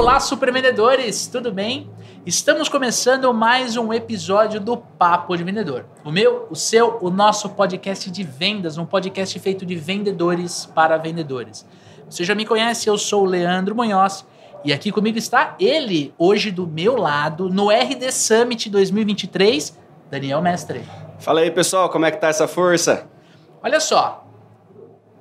Olá, supervendedores, tudo bem? Estamos começando mais um episódio do Papo de Vendedor. O meu, o seu, o nosso podcast de vendas, um podcast feito de vendedores para vendedores. Você já me conhece, eu sou o Leandro Munhoz e aqui comigo está ele, hoje do meu lado, no RD Summit 2023, Daniel Mestre. Fala aí, pessoal, como é que tá essa força? Olha só,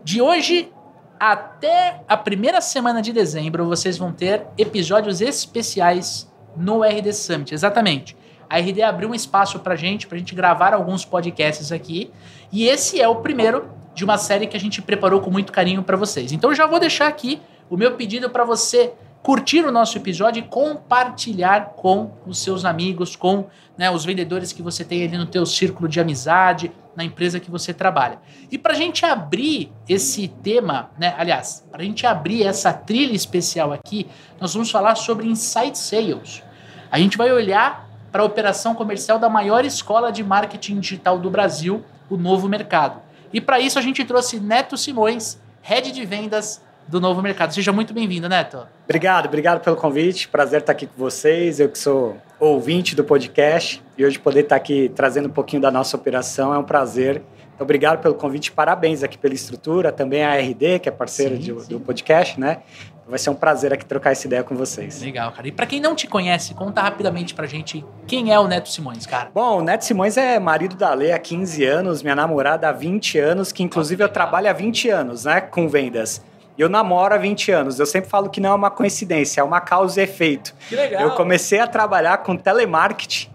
de hoje até a primeira semana de dezembro, vocês vão ter episódios especiais no RD Summit. Exatamente. A RD abriu um espaço pra gente, pra gente gravar alguns podcasts aqui. E esse é o primeiro de uma série que a gente preparou com muito carinho para vocês. Então já vou deixar aqui o meu pedido para você curtir o nosso episódio e compartilhar com os seus amigos, com né, os vendedores que você tem ali no teu círculo de amizade, na empresa que você trabalha. E para a gente abrir esse tema, né, aliás, para a gente abrir essa trilha especial aqui, nós vamos falar sobre Insight Sales. A gente vai olhar para a operação comercial da maior escola de marketing digital do Brasil, o Novo Mercado. E para isso a gente trouxe Neto Simões, head de vendas do Novo Mercado. Seja muito bem-vindo, Neto. Obrigado, obrigado pelo convite. Prazer estar aqui com vocês. Eu que sou ouvinte do podcast e hoje poder estar aqui trazendo um pouquinho da nossa operação é um prazer. Então, obrigado pelo convite, parabéns aqui pela estrutura, também a RD, que é parceira sim, de, sim. do podcast, né? Vai ser um prazer aqui trocar essa ideia com vocês. Legal, cara. E para quem não te conhece, conta rapidamente pra gente quem é o Neto Simões, cara. Bom, o Neto Simões é marido da Lê há 15 anos, minha namorada há 20 anos, que inclusive eu trabalho há 20 anos, né, com vendas. Eu namoro há 20 anos. Eu sempre falo que não é uma coincidência, é uma causa e efeito. Que legal. Eu comecei a trabalhar com telemarketing,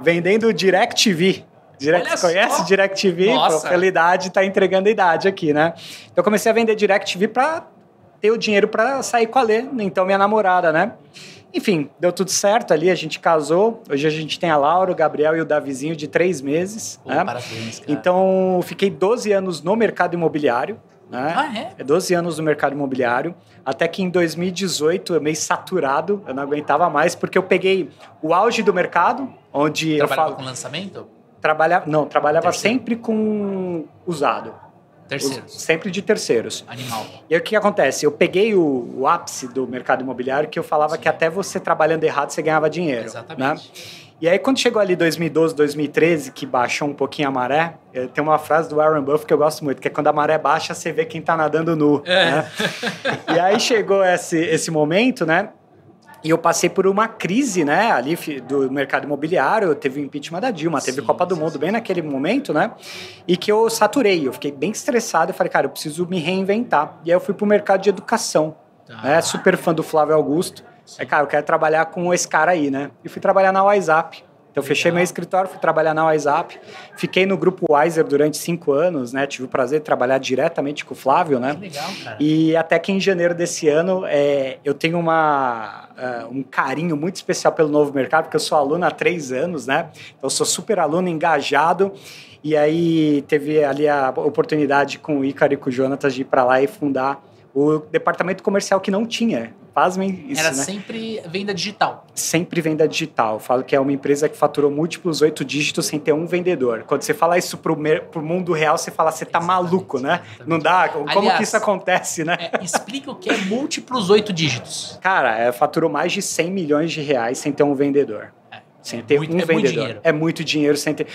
vendendo DirecTV. Direct, Olha conhece só. DirecTV? Nossa. Pela idade, tá entregando a idade aqui, né? Então eu comecei a vender DirecTV para ter o dinheiro para sair com a Lê, então minha namorada, né? Enfim, deu tudo certo ali, a gente casou. Hoje a gente tem a Laura, o Gabriel e o Davizinho de três meses. Pô, né? Parabéns, cara. Então, fiquei 12 anos no mercado imobiliário. Né? Ah, é? É 12 anos no mercado imobiliário. Até que em 2018 eu meio saturado, eu não aguentava mais, porque eu peguei o auge do mercado, onde Trabalhava eu falo. com lançamento? Trabalhava, não, trabalhava Terceiro. sempre com usado. Terceiro. Us- sempre de terceiros. Animal. E aí o que acontece? Eu peguei o, o ápice do mercado imobiliário que eu falava Sim. que até você trabalhando errado você ganhava dinheiro. Né? E aí, quando chegou ali 2012, 2013, que baixou um pouquinho a maré, eh, tem uma frase do Warren Buffett que eu gosto muito, que é quando a maré baixa, você vê quem tá nadando nu. É. Né? E aí chegou esse, esse momento, né? E eu passei por uma crise, né, ali do mercado imobiliário, teve o impeachment da Dilma, teve Sim, Copa do sim, Mundo sim. bem naquele momento, né? E que eu saturei, eu fiquei bem estressado, eu falei, cara, eu preciso me reinventar. E aí eu fui pro mercado de educação, Tá. né? Super fã do Flávio Augusto. Sim. Aí, cara, eu quero trabalhar com esse cara aí, né? E fui trabalhar na WhatsApp. Então, eu fechei meu escritório, fui trabalhar na WhatsApp. Fiquei no grupo Wiser durante cinco anos, né? Tive o prazer de trabalhar diretamente com o Flávio, né? Que legal, cara. E até que em janeiro desse ano, é, eu tenho uma, ah, um carinho muito especial pelo novo mercado, porque eu sou aluno há três anos, né? Então, eu sou super aluno, engajado. E aí teve ali a oportunidade com o Ícaro e com o Jonatas de ir para lá e fundar o departamento comercial que não tinha. Pasmem isso, Era né? sempre venda digital. sempre venda digital. Eu falo que é uma empresa que faturou múltiplos oito dígitos sem ter um vendedor. Quando você fala isso pro, pro mundo real, você fala, você tá Exatamente, maluco, né? exatamente. Não dá? Como Aliás, que isso acontece, né? É, explica o que é múltiplos oito dígitos. Cara, é, faturou mais de 100 milhões de reais sem ter um vendedor. É, Sem é ter muito- um é muito vendedor. dinheiro. É muito dinheiro sem ter.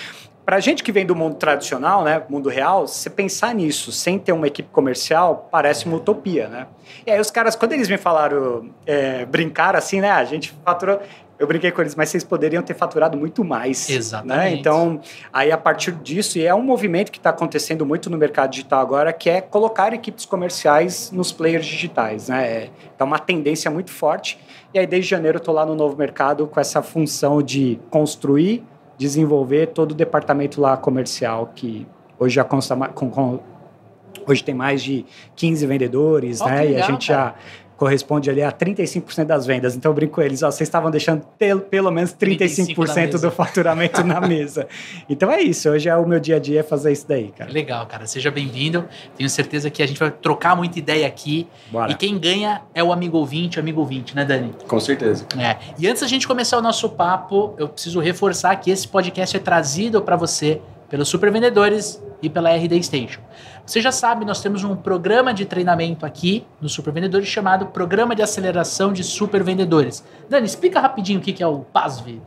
Pra gente que vem do mundo tradicional, né, mundo real, você pensar nisso sem ter uma equipe comercial, parece uma utopia, né? E aí os caras, quando eles me falaram, é, brincar assim, né, a gente faturou, eu brinquei com eles, mas vocês poderiam ter faturado muito mais. Exatamente. Né? Então, aí a partir disso, e é um movimento que está acontecendo muito no mercado digital agora, que é colocar equipes comerciais nos players digitais, né? É é uma tendência muito forte. E aí, desde janeiro, eu estou lá no novo mercado com essa função de construir, desenvolver todo o departamento lá comercial, que hoje já consta com, com- hoje tem mais de 15 vendedores, que né? e a legal, gente cara. já corresponde ali a 35% das vendas. Então eu brinco com eles, ó, vocês estavam deixando pelo, pelo menos 35 na 35% mesa. do faturamento na mesa. Então é isso, hoje é o meu dia a dia é fazer isso daí, cara. Legal, cara. Seja bem-vindo. Tenho certeza que a gente vai trocar muita ideia aqui. Bora. E quem ganha é o amigo ouvinte, o amigo ouvinte, né, Dani? Com certeza. É. E antes da gente começar o nosso papo, eu preciso reforçar que esse podcast é trazido para você pelos supervendedores e pela RD Station. Você já sabe, nós temos um programa de treinamento aqui no Super Vendedores chamado Programa de Aceleração de Super Vendedores. Dani, explica rapidinho o que é o PASV.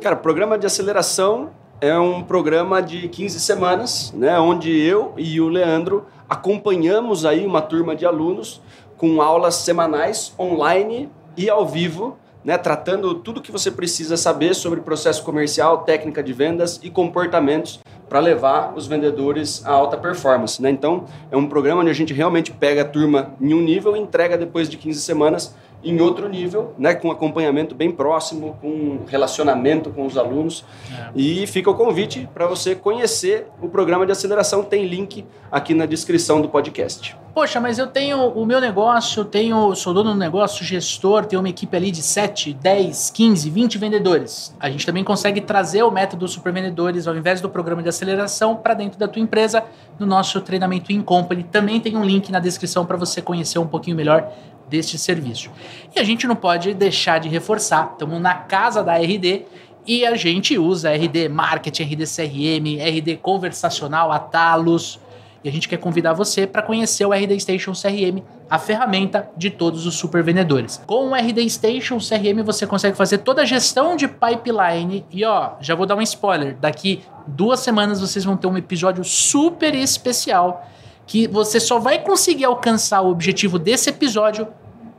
Cara, programa de aceleração é um programa de 15 semanas, né, onde eu e o Leandro acompanhamos aí uma turma de alunos com aulas semanais online e ao vivo, né, tratando tudo que você precisa saber sobre processo comercial, técnica de vendas e comportamentos para levar os vendedores a alta performance. Né? Então, é um programa onde a gente realmente pega a turma em um nível e entrega depois de 15 semanas em outro nível, né, com acompanhamento bem próximo, com relacionamento com os alunos. É. E fica o convite para você conhecer o programa de aceleração. Tem link aqui na descrição do podcast. Poxa, mas eu tenho o meu negócio, tenho, sou dono do negócio, gestor, tenho uma equipe ali de 7, 10, 15, 20 vendedores. A gente também consegue trazer o método Super Vendedores ao invés do programa de aceleração para dentro da tua empresa no nosso treinamento in company. Também tem um link na descrição para você conhecer um pouquinho melhor deste serviço. E a gente não pode deixar de reforçar, estamos na casa da RD e a gente usa RD Marketing, RD CRM, RD Conversacional, Atalos e a gente quer convidar você para conhecer o RD Station CRM, a ferramenta de todos os super vendedores. Com o RD Station CRM você consegue fazer toda a gestão de pipeline e ó, já vou dar um spoiler, daqui duas semanas vocês vão ter um episódio super especial que você só vai conseguir alcançar o objetivo desse episódio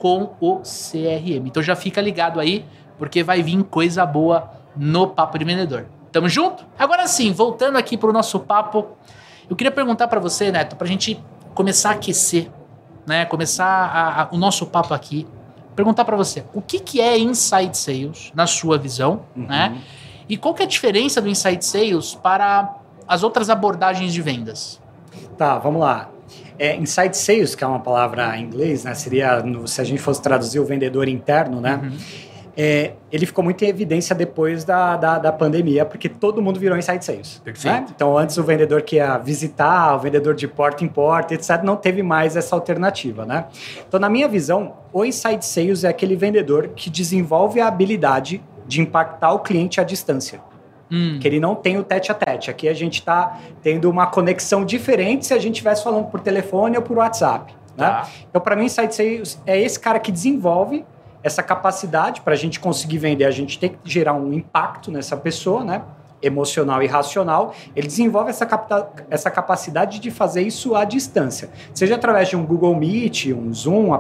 com o CRM. Então já fica ligado aí, porque vai vir coisa boa no Papo de Vendedor. Tamo junto? Agora sim, voltando aqui para o nosso papo, eu queria perguntar para você, Neto, para a gente começar a aquecer, né? Começar a, a, o nosso papo aqui. Perguntar para você, o que, que é Inside Sales, na sua visão, uhum. né? E qual que é a diferença do Inside Sales para as outras abordagens de vendas? Tá, vamos lá. É, inside Sales, que é uma palavra em inglês, né? Seria, no, se a gente fosse traduzir o vendedor interno, né? Uhum é, ele ficou muito em evidência depois da, da, da, pandemia, porque todo mundo virou inside sales. Né? Então, antes o vendedor que ia visitar, o vendedor de porta em porta, etc., não teve mais essa alternativa. Né? Então, na minha visão, o inside sales é aquele vendedor que desenvolve a habilidade de impactar o cliente à distância. Hum. Que ele não tem o tete a tete. Aqui a gente está tendo uma conexão diferente se a gente estivesse falando por telefone ou por WhatsApp. Né? Tá. Então, para mim, inside sales é esse cara que desenvolve essa capacidade para a gente conseguir vender, a gente tem que gerar um impacto nessa pessoa, né? emocional e racional, ele desenvolve essa, essa capacidade de fazer isso à distância, seja através de um Google Meet, um Zoom,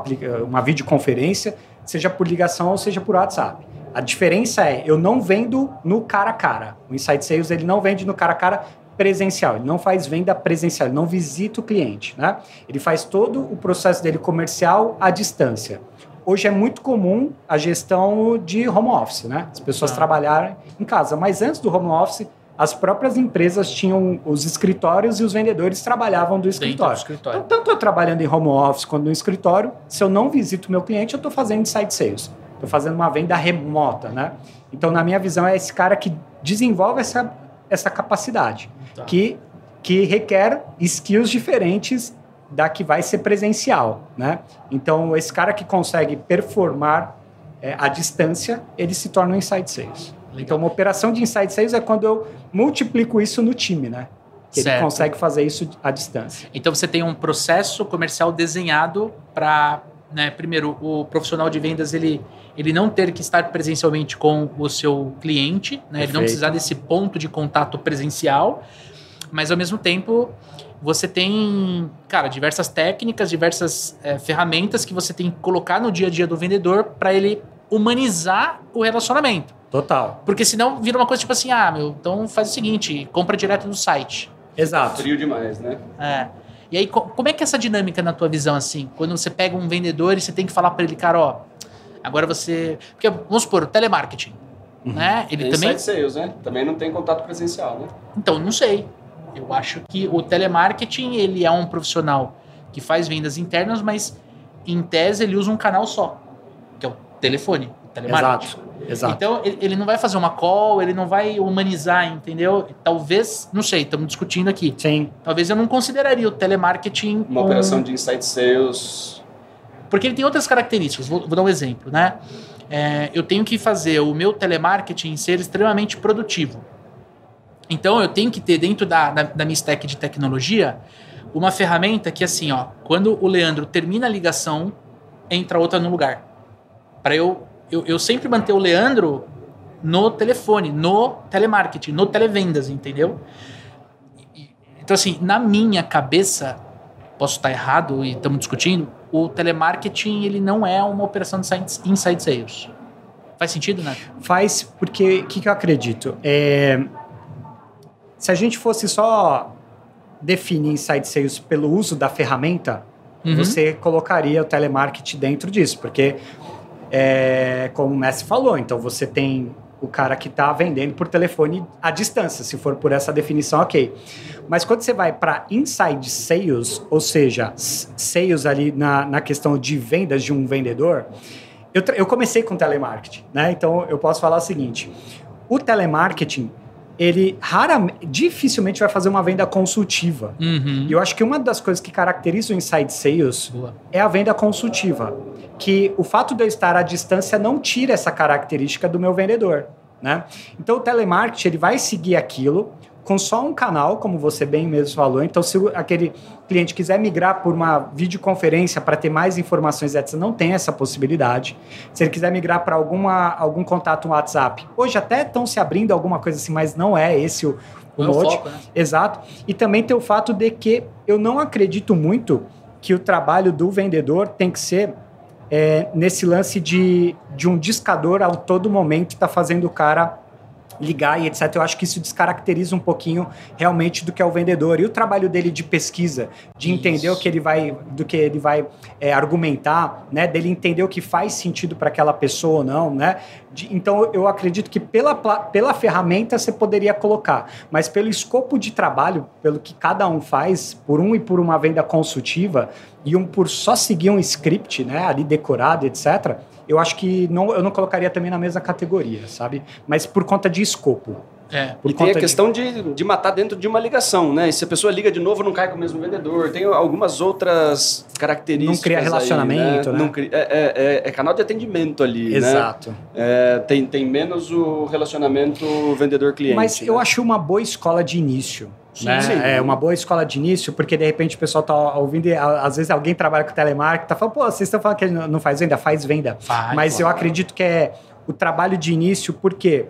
uma videoconferência, seja por ligação ou seja por WhatsApp. A diferença é, eu não vendo no cara a cara. O Inside Sales ele não vende no cara a cara presencial, ele não faz venda presencial, ele não visita o cliente, né? Ele faz todo o processo dele comercial à distância. Hoje é muito comum a gestão de home office, né? As pessoas ah. trabalharem em casa. Mas antes do home office, as próprias empresas tinham os escritórios e os vendedores trabalhavam do escritório. Do escritório. Então, tanto eu trabalhando em home office quanto no escritório, se eu não visito o meu cliente, eu estou fazendo inside sales. Estou fazendo uma venda remota, né? Então, na minha visão, é esse cara que desenvolve essa, essa capacidade, tá. que, que requer skills diferentes da que vai ser presencial, né? Então, esse cara que consegue performar é, à distância, ele se torna um inside sales. Legal. Então, uma operação de inside sales é quando eu multiplico isso no time, né? Que certo. ele consegue fazer isso à distância. Então, você tem um processo comercial desenhado para, né, primeiro, o profissional de vendas ele, ele não ter que estar presencialmente com o seu cliente, né? Ele não precisar desse ponto de contato presencial, mas ao mesmo tempo você tem, cara, diversas técnicas, diversas é, ferramentas que você tem que colocar no dia a dia do vendedor para ele humanizar o relacionamento. Total. Porque senão vira uma coisa tipo assim, ah, meu, então faz o seguinte, compra direto no site. Exato. Frio demais, né? É. E aí, como é que é essa dinâmica na tua visão, assim? Quando você pega um vendedor e você tem que falar para ele, cara, ó, agora você... Porque, vamos supor, o telemarketing, uhum. né? Ele tem também... sales, né? Também não tem contato presencial, né? Então, não sei. Eu acho que o telemarketing ele é um profissional que faz vendas internas, mas em tese ele usa um canal só, que é o telefone, telemarketing. Exato. Exato. Então ele não vai fazer uma call, ele não vai humanizar, entendeu? Talvez, não sei, estamos discutindo aqui. Sim. Talvez eu não consideraria o telemarketing uma operação de inside sales. Porque ele tem outras características. Vou, vou dar um exemplo, né? É, eu tenho que fazer o meu telemarketing ser extremamente produtivo. Então eu tenho que ter dentro da, da, da minha stack de tecnologia uma ferramenta que assim, ó, quando o Leandro termina a ligação, entra outra no lugar. Para eu, eu eu sempre manter o Leandro no telefone, no telemarketing, no televendas, entendeu? Então assim, na minha cabeça, posso estar errado e estamos discutindo, o telemarketing ele não é uma operação de inside sales. Faz sentido, né? Faz porque o que, que eu acredito? É, se a gente fosse só definir inside sales pelo uso da ferramenta, Uhum. você colocaria o telemarketing dentro disso, porque é, como o Messi falou, então você tem o cara que está vendendo por telefone à distância, se for por essa definição, ok. Mas quando você vai para inside sales, ou seja, sales ali na, na questão de vendas de um vendedor, eu, eu comecei com telemarketing, né? Então eu posso falar o seguinte: o telemarketing ele raramente, dificilmente vai fazer uma venda consultiva. Uhum. E eu acho que uma das coisas que caracteriza o inside sales Boa. é a venda consultiva. Que o fato de eu estar à distância não tira essa característica do meu vendedor. Né? Então o telemarketing ele vai seguir aquilo com só um canal, como você bem mesmo falou. Então, se aquele cliente quiser migrar por uma videoconferência para ter mais informações, etc., não tem essa possibilidade. Se ele quiser migrar para algum contato no WhatsApp, hoje até estão se abrindo alguma coisa assim, mas não é esse o, o Não é foco, né? Exato. E também tem o fato de que eu não acredito muito que o trabalho do vendedor tem que ser é, nesse lance de, de um discador a todo momento está fazendo o cara ligar e etc. Eu acho que isso descaracteriza um pouquinho realmente do que é o vendedor e o trabalho dele de pesquisa, de entender Isso. o que ele vai, do que ele vai é, argumentar, né? Dele entender o que faz sentido para aquela pessoa ou não, né? De- então eu acredito que pela, pela ferramenta você poderia colocar, mas pelo escopo de trabalho, pelo que cada um faz, por um e por uma venda consultiva e um por só seguir um script, né? Ali decorado, etc. Eu acho que não, eu não colocaria também na mesma categoria, sabe? Mas por conta de escopo. É. Por e tem a questão de, de matar dentro de uma ligação, né? E se a pessoa liga de novo, não cai com o mesmo vendedor. Tem algumas outras características. Não cria aí, relacionamento, né? Não cria- é, é- é- é canal de atendimento ali, de... né? Exato. É, tem, tem menos o relacionamento vendedor-cliente. Mas né? eu acho uma boa escola de início. Sim, né? sim. É uma boa escola de início, porque de repente o pessoal tá ouvindo, e às vezes alguém trabalha com telemarketing, tá falando, pô, vocês estão falando que ele não faz venda? Faz venda. Faz, Mas eu claro. acredito que é o trabalho de início, por quê?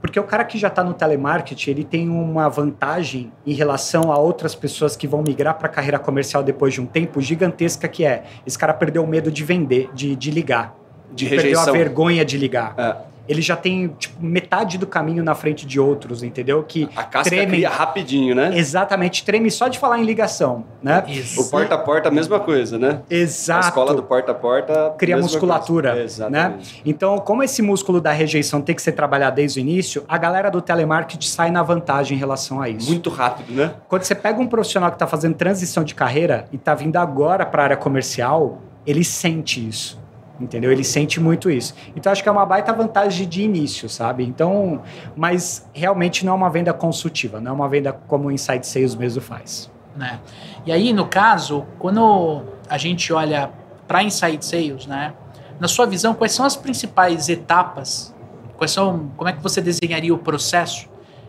Porque o cara que já está no telemarketing, ele tem uma vantagem em relação a outras pessoas que vão migrar para a carreira comercial depois de um tempo gigantesca, que é esse cara perdeu o medo de vender, de, de ligar. De perdeu a vergonha de ligar. É, Ele já tem tipo, metade do caminho na frente de outros, entendeu? Que a casca tremem. cria rapidinho, né? Exatamente, treme só de falar em ligação, né? Isso. O porta a porta, a mesma coisa, né? Exato. A escola do porta a porta cria mesma musculatura, coisa. né? Então, como esse músculo da rejeição tem que ser trabalhado desde o início, a galera do telemarketing sai na vantagem em relação a isso. Muito rápido, né? Quando você pega um profissional que está fazendo transição de carreira e está vindo agora para a área comercial, ele sente isso. Entendeu? Ele sente muito isso. Então, acho que é uma baita vantagem de início, sabe? Então, mas realmente não é uma venda consultiva, não é uma venda como o Inside Sales mesmo faz. né? E aí, no caso, quando a gente olha para Inside Sales, né? Na sua visão, quais são as principais etapas? Quais são, como é que você desenharia o processo?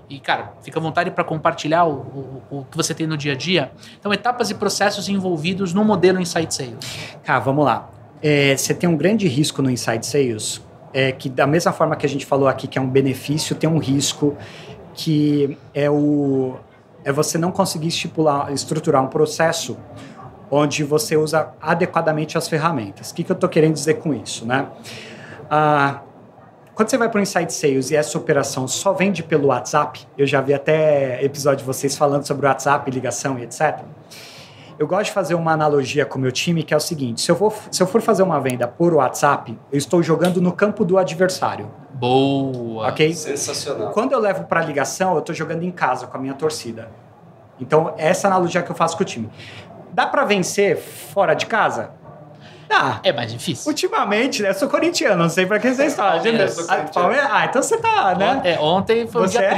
E, cara, fica à vontade para compartilhar o, o, o que você tem no dia a dia. Então, etapas e processos envolvidos no modelo Inside Sales. Cara, vamos lá. É, você tem um grande risco no Inside Sales, é que da mesma forma que a gente falou aqui que é um benefício, tem um risco que é o é você não conseguir estipular, estruturar um processo onde você usa adequadamente as ferramentas. O que, que eu estou querendo dizer com isso, né? Ah, quando você vai para o Inside Sales e essa operação só vende pelo WhatsApp, eu já vi até episódio de vocês falando sobre o WhatsApp, ligação e etc. Eu gosto de fazer uma analogia com o meu time, que é o seguinte: se eu, for, se eu for fazer uma venda por WhatsApp, eu estou jogando no campo do adversário, Boa. ok? Sensacional. Quando eu levo para ligação, eu estou jogando em casa com a minha torcida. Então, essa analogia que eu faço com o time. Dá para vencer fora de casa? Dá. É mais difícil. Ultimamente, né? Eu sou corintiano, não sei para que vocês falam. Palmeiras. Ah? Ah, então você tá, né? É, ontem foi um Você dia é?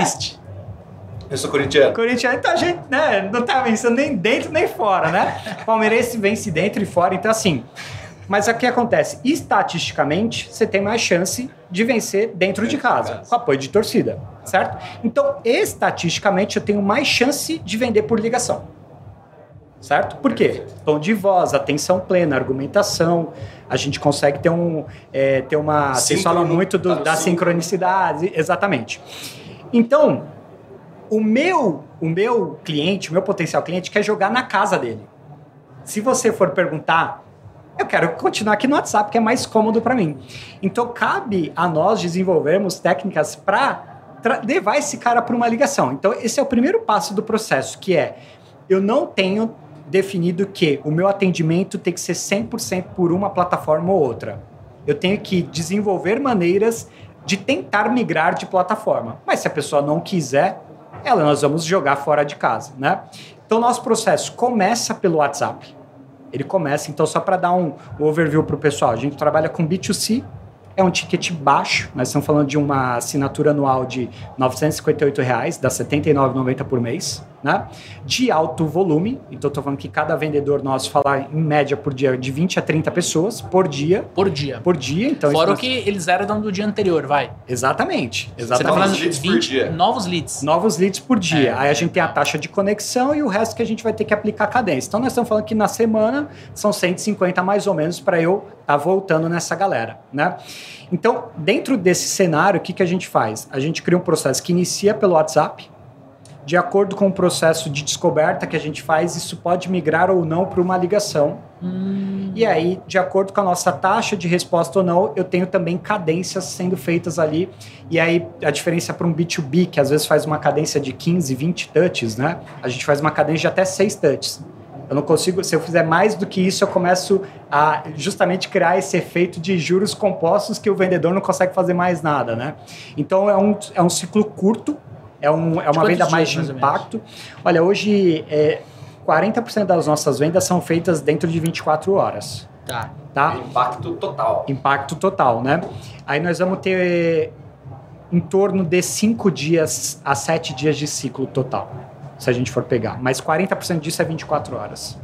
Eu sou corintiano. Corintiano, então a gente né, não tá vencendo nem dentro nem fora, né? Palmeirense vence dentro e fora, então assim. Mas o que acontece? Estatisticamente, você tem mais chance de vencer dentro de Dentro de casa, casa. com apoio de torcida. certo? Então, estatisticamente, eu tenho mais chance de vender por ligação. Certo? Por quê? Tom de voz, atenção plena, argumentação. A gente consegue ter um. É, ter uma. Vocês falam muito do, da sincronicidade, exatamente. Então, o meu, o meu cliente, o meu potencial cliente quer jogar na casa dele. Se você for perguntar, eu quero continuar aqui no WhatsApp, que é mais cômodo para mim. Então, cabe a nós desenvolvermos técnicas para levar esse cara para uma ligação. Então, esse é o primeiro passo do processo, que é eu não tenho definido que o meu atendimento tem que ser 100% por uma plataforma ou outra. Eu tenho que desenvolver maneiras de tentar migrar de plataforma. Mas se a pessoa não quiser, ela nós vamos jogar fora de casa, né? Então nosso processo começa pelo WhatsApp. Ele começa, então só para dar um, overview para o pessoal, a gente trabalha com B2C, é um ticket baixo, nós estamos falando de uma assinatura anual de 958 reais, dá R$ 79,90 por mês né? De alto volume, então estou falando que cada vendedor nosso falar em média por dia de 20 a 30 pessoas por dia. Por dia. Por dia, então. Fora o nós... que eles eram do dia anterior, vai. Exatamente. Exatamente. Você tá falando de 20 novos leads. Novos leads por dia. É, Aí a gente tem a taxa de conexão e o resto que a gente vai ter que aplicar a cadência. Então nós estamos falando que na semana são 150 mais ou menos para eu estar tá voltando nessa galera, né? Então, dentro desse cenário, o que, que a gente faz? A gente cria um processo que inicia pelo WhatsApp, de acordo com o processo de descoberta que a gente faz, isso pode migrar ou não para uma ligação. Hum. E aí, de acordo com a nossa taxa de resposta ou não, eu tenho também cadências sendo feitas ali. E aí, a diferença para um B2B, que às vezes faz uma cadência de 15, 20 touches, né? A gente faz uma cadência de até 6 touches. Eu não consigo, se eu fizer mais do que isso, eu começo a justamente criar esse efeito de juros compostos que o vendedor não consegue fazer mais nada, né? Então é um, é um ciclo curto é, um, é uma venda dias, mais de mais impacto. Olha, hoje é, 40% das nossas vendas são feitas dentro de 24 horas. Tá. tá? Impacto total. Impacto total, né? Aí nós vamos ter em torno de 5 dias a 7 dias de ciclo total, se a gente for pegar. Mas 40% disso é 24 horas.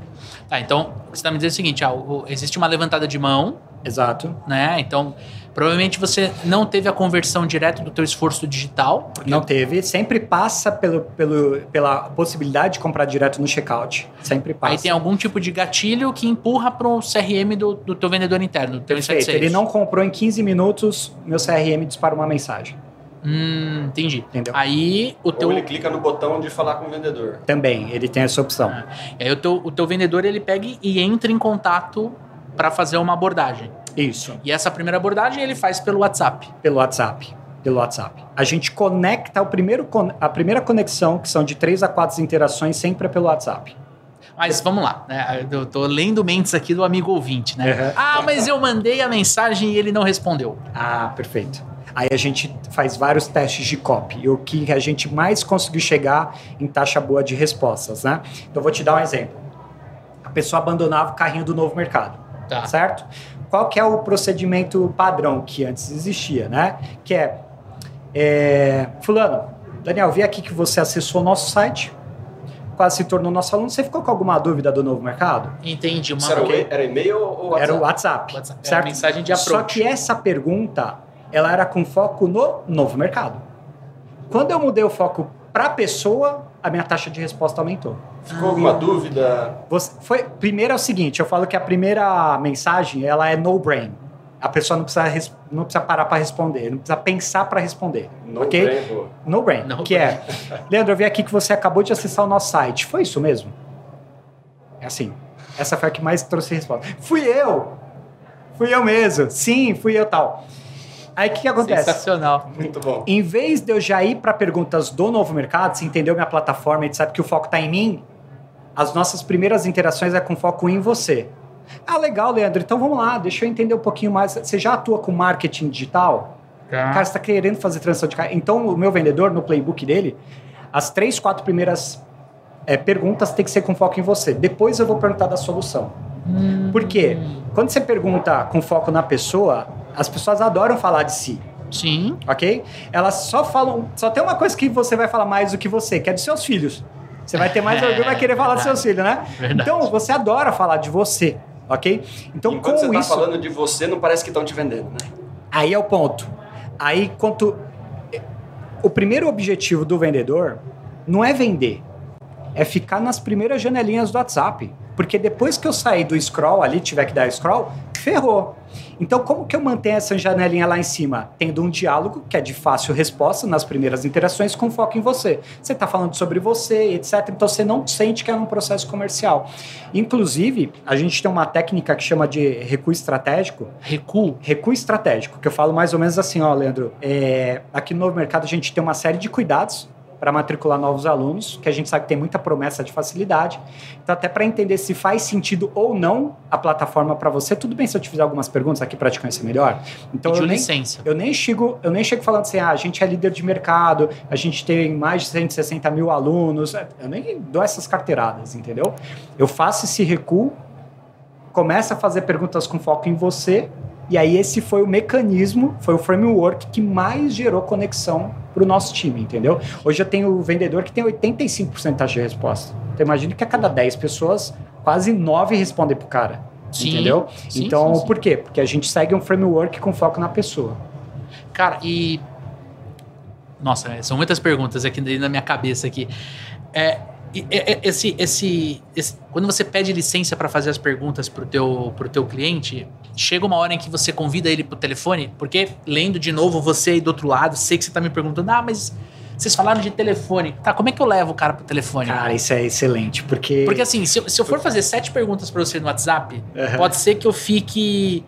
Tá, então você está me dizendo o seguinte: ah, existe uma levantada de mão. Exato. Né? Então Provavelmente você não teve a conversão direta do teu esforço digital. Porque... Não teve. Sempre passa pelo, pelo, pela possibilidade de comprar direto no checkout. Sempre passa. Aí tem algum tipo de gatilho que empurra para o CRM do, do teu vendedor interno, do teu Perfeito. Ele não comprou em 15 minutos, meu CRM dispara uma mensagem. Hum, entendi. Entendeu? Aí o teu. Ou ele clica no botão de falar com o vendedor. Também, ele tem essa opção. Ah. E aí o teu, o teu vendedor ele pega e entra em contato para fazer uma abordagem. Isso. E essa primeira abordagem ele faz pelo WhatsApp. Pelo WhatsApp. Pelo WhatsApp. A gente conecta o primeiro, a primeira conexão, que são de três a quatro interações, sempre é pelo WhatsApp. Mas vamos lá, né? Eu tô lendo mentes aqui do amigo ouvinte, né? Uhum. Ah, mas eu mandei a mensagem e ele não respondeu. Ah, perfeito. Aí a gente faz vários testes de copy. E o que a gente mais conseguiu chegar em taxa boa de respostas, né? Então eu vou te dar um exemplo. A pessoa abandonava o carrinho do novo mercado. Tá. Certo? qual que é o procedimento padrão que antes existia, né? Que é, é fulano, Daniel, vi aqui que você acessou o nosso site, quase se tornou nosso aluno. Você ficou com alguma dúvida do novo mercado? Entendi. Uma... Era, era e-mail ou WhatsApp? Era o WhatsApp, WhatsApp. certo? Era mensagem de approach. Só que essa pergunta, ela era com foco no novo mercado. Quando eu mudei o foco para a pessoa, a minha taxa de resposta aumentou. Ficou alguma ah. dúvida? Você, foi, primeiro é o seguinte, eu falo que a primeira mensagem, ela é no brain. A pessoa não precisa, não precisa parar para responder, não precisa pensar para responder. No ok? Brain, pô. No brain, no que é, brain. é... Leandro, eu vi aqui que você acabou de acessar o nosso site. Foi isso mesmo? É assim. Essa foi a que mais trouxe resposta. Fui eu! Fui eu mesmo. Sim, fui eu tal. Aí o que, que, acontece? Sensacional. Muito bom. Em vez de eu já ir para perguntas do novo mercado, se entendeu minha plataforma, e sabe que o foco está em mim, as nossas primeiras interações é com foco em você. Ah, legal, Leandro. Então vamos lá, deixa eu entender um pouquinho mais. Você já atua com marketing digital? Tá. Cara, você está querendo fazer transação de carro. Então, o meu vendedor, no playbook dele, as três, quatro primeiras é, perguntas tem que ser com foco em você. Depois eu vou perguntar da solução. Hum. Por quê? Quando você pergunta com foco na pessoa, as pessoas adoram falar de si. Sim. Ok? Elas só falam. Só tem uma coisa que você vai falar mais do que você, que é dos seus filhos. Você vai ter mais é, orgulho, vai querer falar dos seus filhos, né? Verdade. Então, você adora falar de você, ok? Então, Enquanto com você está falando de você, não parece que estão te vendendo, né? Aí é o ponto. Aí, quanto... o primeiro objetivo do vendedor não é vender, é ficar nas primeiras janelinhas do WhatsApp. Porque depois que eu sair do scroll ali, tiver que dar scroll, ferrou. Então, como que eu mantenho essa janelinha lá em cima? Tendo um diálogo que é de fácil resposta nas primeiras interações com foco em você. Você está falando sobre você, etc. Então, você não sente que é um processo comercial. Inclusive, a gente tem uma técnica que chama de recuo estratégico. Recuo? Recuo estratégico, que eu falo mais ou menos assim, ó, Leandro. É, aqui no novo mercado a gente tem uma série de cuidados para matricular novos alunos, que a gente sabe que tem muita promessa de facilidade. Então, até para entender se faz sentido ou não a plataforma para você, tudo bem se eu te fizer algumas perguntas aqui para te conhecer melhor. Então, eu nem, licença. eu nem chego, eu nem chego falando assim, ah, a gente é líder de mercado, a gente tem mais de 160 mil alunos. Eu nem dou essas carteiradas, entendeu? Eu faço esse recuo, começo a fazer perguntas com foco em você e aí esse foi o mecanismo, foi o framework que mais gerou conexão para o nosso time, entendeu? Hoje eu tenho o vendedor que tem 85% de resposta. Então imagine que a cada 10 pessoas, quase 9 respondem pro cara. Sim, entendeu? sim, então, sim, por quê? Porque a gente segue um framework com foco na pessoa. Cara, e. Nossa, é, são muitas perguntas aqui na minha cabeça aqui. É, esse, esse, esse- quando você pede licença para fazer as perguntas pro teu, pro teu cliente, chega uma hora em que você convida ele pro telefone, porque lendo de novo você aí do outro lado, sei que você tá me perguntando, ah, mas vocês falaram de telefone. Tá, como é que eu levo o cara pro telefone? Cara, isso é excelente, porque... Porque assim, se eu, se eu for fazer sete perguntas pra você no WhatsApp, Aham. pode ser que eu fique,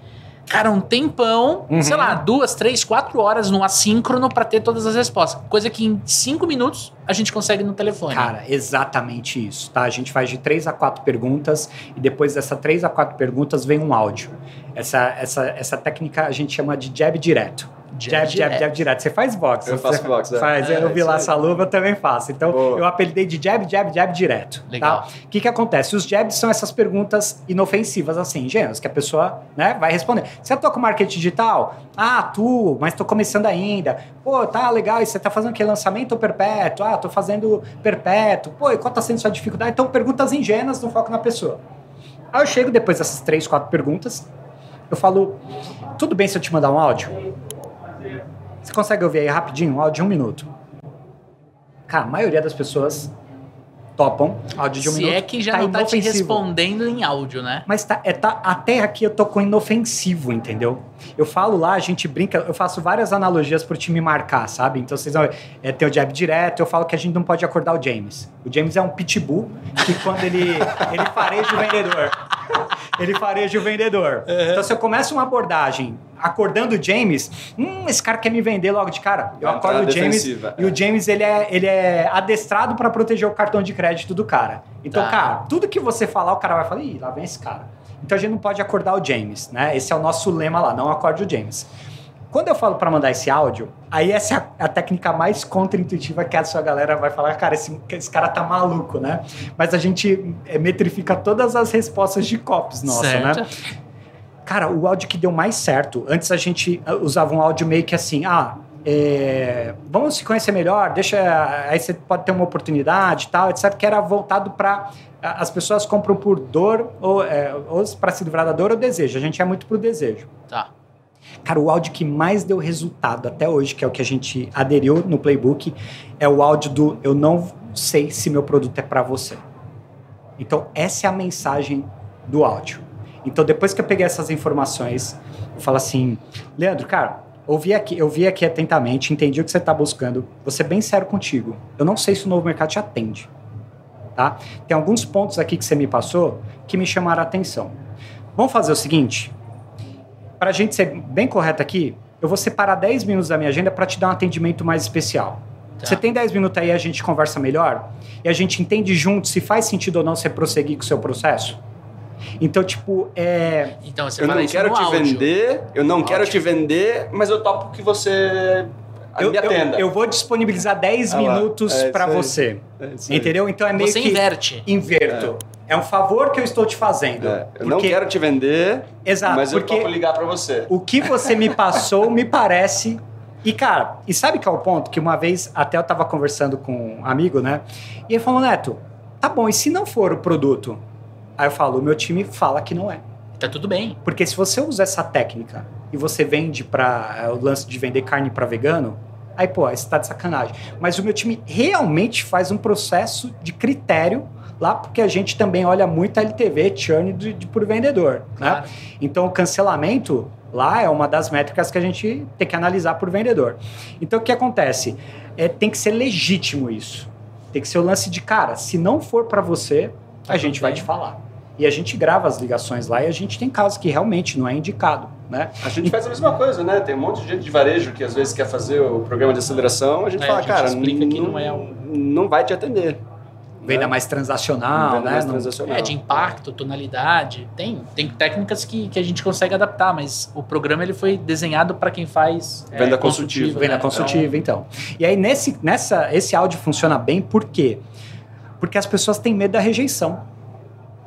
cara, um tempão, Uhum. sei lá, duas, três, quatro horas no assíncrono pra ter todas as respostas. Coisa que em cinco minutos a gente consegue no telefone. Cara, exatamente isso, tá? A gente faz de três a quatro perguntas e depois dessas três a quatro perguntas vem um áudio. Essa, essa, essa técnica a gente chama de jab direto. Jab Jab, jab, jab, direto. direto. Você faz box. Eu faço você box, é. Faz, É, eu vi lá essa luva, eu também faço. Então, Boa. eu apelidei de jab, jab, jab, direto. Legal. Tá? O que que acontece? Os jabs são essas perguntas inofensivas, assim, ingênuas, que a pessoa né, vai responder. Você atua com marketing digital? Ah, atuo, mas tô começando ainda. Pô, tá legal, e você tá fazendo o que? Lançamento ou perpétuo? Ah, tô fazendo perpétuo. Pô, e qual tá sendo sua dificuldade? Então, perguntas ingênuas no foco na pessoa. Aí eu chego depois dessas três, quatro perguntas, eu falo, tudo bem se eu te mandar um áudio? Você consegue ouvir aí rapidinho, um áudio de um minuto? Cara, a maioria das pessoas topam áudio de um Se minuto. é que já não tá te respondendo em áudio, né? Mas tá, é, tá, até aqui eu tô com inofensivo, entendeu? Eu falo lá, a gente brinca, eu faço várias analogias pro time marcar, sabe? Então vocês vão é, tem o jab direto, eu falo que a gente não pode acordar o James. O James é um pitbull que quando ele, ele fareja o vendedor. Ele fareja o vendedor. Então se eu começo uma abordagem acordando o James, hum, esse cara quer me vender logo de cara. Eu Vai acordo o James defensiva, e o James ele é, ele é adestrado para proteger o cartão de crédito do cara. Então, Tá. cara, tudo que você falar, o cara vai falar, ih, lá vem esse cara. Então a gente não pode acordar o James, né? Esse é o nosso lema lá, não acorde o James. Quando eu falo para mandar esse áudio, aí essa é a, a técnica mais contra-intuitiva que a sua galera vai falar, cara, esse, esse cara tá maluco, né? Mas a gente é, metrifica todas as respostas de copies nossa, certo. né? Cara, o áudio que deu mais certo, antes a gente ah, usava um áudio meio que assim, ah, é, vamos se conhecer melhor, deixa, aí você pode ter uma oportunidade e tal, etc, que era voltado para as pessoas compram por dor ou, é, ou para se livrar da dor ou desejo. A gente é muito pro desejo. Tá. Cara, o áudio que mais deu resultado até hoje, que é o que a gente aderiu no playbook, é o áudio do eu não sei se meu produto é para você. Então, essa é a mensagem do áudio. Então, depois que eu peguei essas informações, eu falo assim, Leandro, cara, ouvi aqui, eu vi aqui atentamente, entendi o que você está buscando, vou ser bem sério contigo. Eu não sei se o novo mercado te atende. Tá? Tem alguns pontos aqui que você me passou que me chamaram a atenção. Vamos fazer o seguinte, para a gente ser bem correto aqui, eu vou separar 10 minutos da minha agenda para te dar um atendimento mais especial. Tá. Você tem 10 minutos aí, a gente conversa melhor e a gente entende junto se faz sentido ou não você prosseguir com o seu processo? Então, tipo, é. Então você Eu fala não isso quero no te áudio. vender, eu não quero Áudio. te vender, mas eu topo que você Eu, me eu, atenda. eu vou disponibilizar 10 Ah minutos é para você. É. Entendeu? Então é meio Você que. inverte. Inverto. É. um favor que eu estou te fazendo. É, eu não Porque- quero te vender, Exato, mas eu topo ligar para você. O que você me passou me parece. E, cara, e sabe qual é o ponto? Que uma vez até eu tava conversando com um amigo, né? E ele falou, Neto, tá bom, e se não for o produto? Aí eu falo, o meu time fala que não é. Tá tudo bem. Porque se você usa essa técnica e você vende para o lance de vender carne para vegano, Aí, pô, isso tá de sacanagem. Mas o meu time realmente faz um processo de critério lá, porque a gente também olha muito a LTV, churn de, de por vendedor, Claro. né? Então, o cancelamento lá é uma das métricas que a gente tem que analisar por vendedor. Então, o que acontece? É, tem que ser legítimo isso. Tem que ser o lance de, cara, se não for para você, Tá a tudo gente vai te falar. E a gente grava as ligações lá e a gente tem casos que realmente não é indicado, né? A gente faz a mesma coisa, né? Tem um monte de gente de varejo que às vezes quer fazer o programa de aceleração, a gente É, fala, a gente cara, explica que não, é um- não vai te atender. Venda né? mais transacional, Venda né? mais Não- transacional. É, de impacto, tonalidade. Tem, tem técnicas que, que a gente consegue adaptar, mas o programa ele foi desenhado para quem faz é, Venda consultiva. Venda né? consultiva, então. E aí, nesse, nessa, esse áudio funciona bem por quê? Porque as pessoas têm medo da rejeição.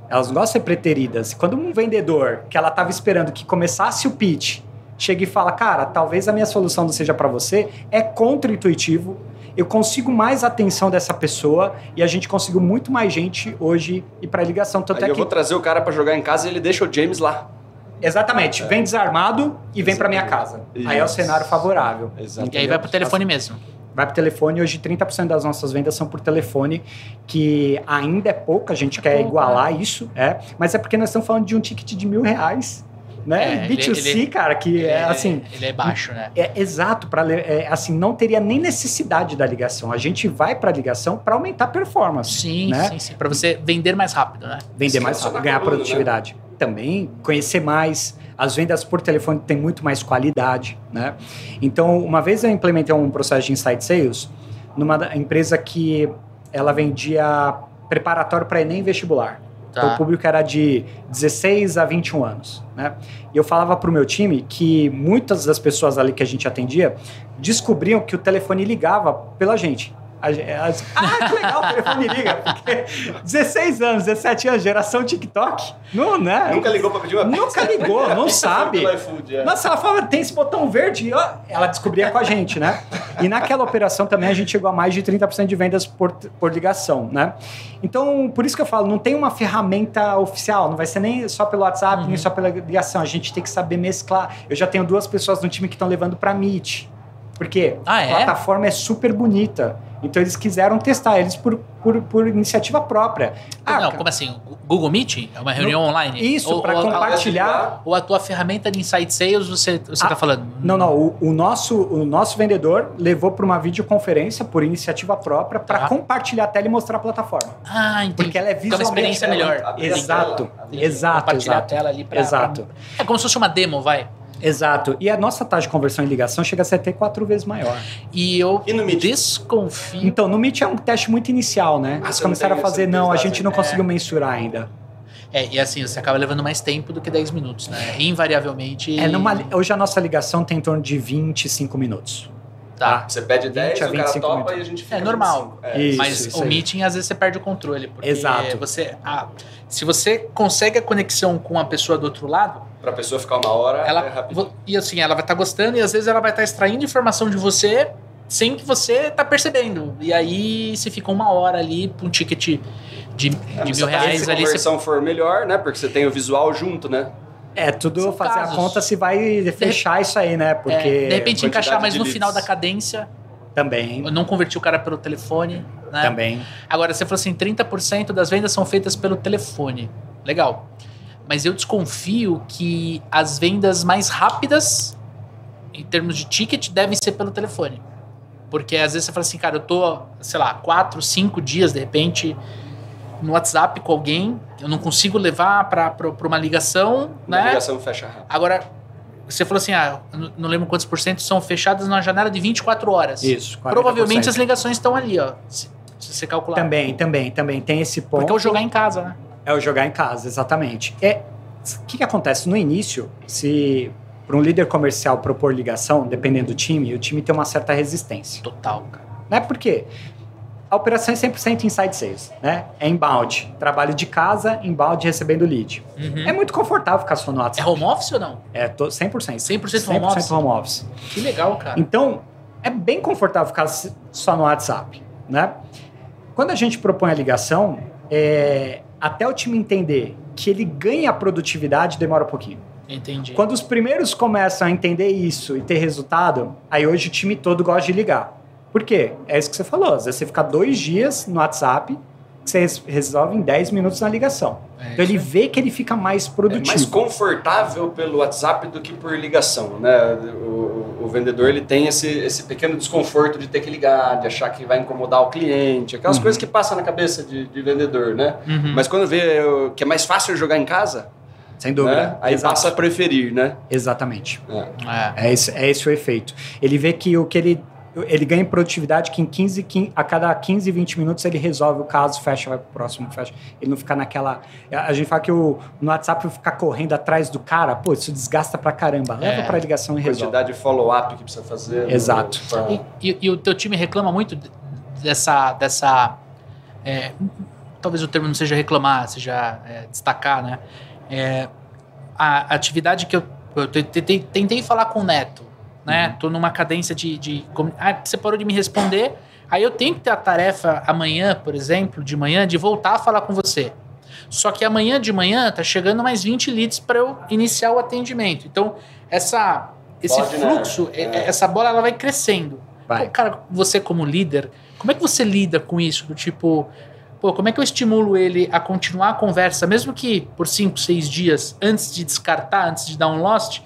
Elas não gostam de ser preteridas. Quando um vendedor, que ela estava esperando que começasse o pitch, chega e fala, cara, talvez a minha solução não seja para você, é contra-intuitivo, eu consigo mais atenção dessa pessoa e a gente conseguiu muito mais gente hoje ir para ligação. Tanto Aí é eu que vou trazer o cara pra jogar em casa e ele deixa o James lá. Exatamente. Vem desarmado e vem para minha casa. Aí é o Isso. cenário favorável. Exato. E aí vai pro telefone mesmo. Vai pro telefone. Hoje, 30% das nossas vendas são por telefone, que ainda é pouco, a gente quer pouco, igualar isso, é. Mas é porque nós estamos falando de um ticket de mil reais. Né? É, E B2C, ele- cara, que é, assim. Ele é baixo, né? É exato, para é, assim, não teria nem necessidade da ligação. A gente vai para a ligação para aumentar a performance. Sim, né? sim, sim. Pra você vender mais rápido, né? Vender mais rápido, ganhar coluna, produtividade. Também conhecer mais. As vendas por telefone têm muito mais qualidade, né? Então, uma vez eu implementei um processo de inside sales numa empresa que ela vendia preparatório para Enem vestibular. Então, o Tá. público era de 16 a 21 anos, né? E eu falava pro meu time que muitas das pessoas ali que a gente atendia descobriam que o telefone ligava pela gente. A as- ah, que legal, o telefone liga. Porque 16 anos, 17 anos, geração TikTok. Não, né? Nunca ligou pra pedir uma Nunca ligou, não sabe. IFood, é. Nossa, ela falava, tem esse botão verde, ó, ela descobria com a gente, né? E naquela operação também a gente chegou a mais de 30% de vendas por, por ligação, né? Então, por isso que eu falo, não tem uma ferramenta oficial, não vai ser nem só pelo WhatsApp, nem só pela ligação, a gente tem que saber mesclar. Eu já tenho duas pessoas no time que estão levando para Meet. Porque Ah, a é? plataforma é super bonita. Então eles quiseram testar, eles por, por, por iniciativa própria. Ah, não, como assim? Google Meet? É uma reunião online? Isso, para compartilhar. Ou a tua ferramenta de Insight Sales, você, você Ah, falando? Não, não. O, o nosso, o nosso vendedor levou para uma videoconferência por iniciativa própria para Tá. compartilhar a tela e mostrar a plataforma. Ah, entendi. Porque ela é Fica uma visualmente experiência ela- melhor. Exato, exato, Compartilhar exato. a tela ali pra... Exato. pra- É como se fosse uma demo, vai. Exato. E a nossa taxa de conversão em ligação chega a ser até quatro vezes maior. E eu E no Meet? desconfio... Então, no Meet é um teste muito inicial, né? Ah, Eles começaram a fazer, não a gente não ainda. conseguiu mensurar ainda. É, e assim, você acaba levando mais tempo do que 10 minutos, né? Invariavelmente... É numa, hoje a nossa ligação tem em torno de 25 minutos. Tá. Você pede 10, 20 a o cara 25 topa minutos. e a gente fica É normal. 25. É. Isso, Mas isso o aí. meeting, às vezes, você perde o controle. Porque Exato. Você, ah, se você consegue a conexão com a pessoa do outro lado, Pra pessoa ficar uma hora, é ela, rápido. vo- e assim, ela vai estar gostando e às vezes ela vai estar extraindo informação de você sem que você tá percebendo. E aí você fica uma hora ali pra um ticket de, de É, mil reais se a ali. Você, conversão for melhor, né? Porque você tem o visual junto, né? É, tudo São fazer casos. a conta se vai fechar isso aí, né? Porque é, de repente encaixar mais de no leads. final da cadência. também, Eu não converti o cara pelo telefone. Né? também. Agora, você falou assim, 30% das vendas são feitas pelo telefone. Legal. Mas eu desconfio que as vendas mais rápidas, em termos de ticket, devem ser pelo telefone. Porque às vezes você fala assim, cara, eu tô, sei lá, quatro, cinco dias, de repente, no WhatsApp com alguém, eu não consigo levar para uma ligação, Na né? ligação fecha rápido. Agora, você falou assim, ah, eu não- lembro quantos por cento são fechadas numa janela de 24 horas. Isso, 40%. Provavelmente as ligações estão ali, ó. Se, se você calcular. Também, também, também tem esse ponto. Porque é o jogar em casa, né? É o jogar em casa, exatamente. É, o que, que acontece? No início, se para um líder comercial propor ligação, dependendo do time, o time tem uma certa resistência. Total, cara. Né? Por quê? A operação é 100% inside sales, né? É inbound. Trabalho de casa, inbound recebendo lead. Uhum. É muito confortável ficar só no É WhatsApp. home office ou não? É, to- 100%. 100% home office? home office. Que legal, cara. Então, é bem confortável ficar só no WhatsApp, né? Quando a gente propõe a ligação, é, até o time entender que ele ganha produtividade, demora um pouquinho. Entendi. Quando os primeiros começam a entender isso e ter resultado, aí hoje o time todo gosta de ligar. Por quê? É isso que você falou. Às vezes você fica dois dias no WhatsApp, você res- resolve em 10 minutos na ligação. É então ele vê que ele fica mais É produtivo. mais confortável pelo WhatsApp do que por ligação, né? O, o vendedor ele tem esse, esse pequeno desconforto de ter que ligar, de achar que vai incomodar o cliente, aquelas Uhum. coisas que passam na cabeça de, de vendedor, né? Uhum. Mas quando vê que é mais fácil jogar em casa, Sem dúvida. né? aí Exato. passa a preferir, né? Exatamente. É. É. É esse, é esse o efeito. Ele vê que o que ele ele ganha em produtividade que em 15, 15 a cada 15, 20 minutos ele resolve o caso, fecha, vai pro próximo, fecha. Ele não fica naquela. A gente fala que o, no WhatsApp ficar correndo atrás do cara, pô, isso desgasta pra caramba. Leva É. pra ligação e resolve. Quantidade de follow-up que precisa fazer. né? Exato. Pra- E, e- e o teu time reclama muito de- dessa. dessa é, talvez o termo não seja reclamar, seja é, destacar, né? É, a atividade que eu, eu te- tentei, tentei falar com o Neto, né? Tô numa cadência de, de. Ah, você parou de me responder. Aí eu tenho que ter a tarefa amanhã, por exemplo, de manhã, de voltar a falar com você. Só que amanhã de manhã tá chegando mais 20 leads para eu iniciar o atendimento. Então, essa, esse Bola de neve, fluxo, é. é- essa bola ela vai crescendo. Vai. Pô, cara, você como líder, como é que você lida com isso? Do tipo, pô, como é que eu estimulo ele a continuar a conversa, mesmo que por 5, 6 dias, antes de descartar, antes de dar um lost,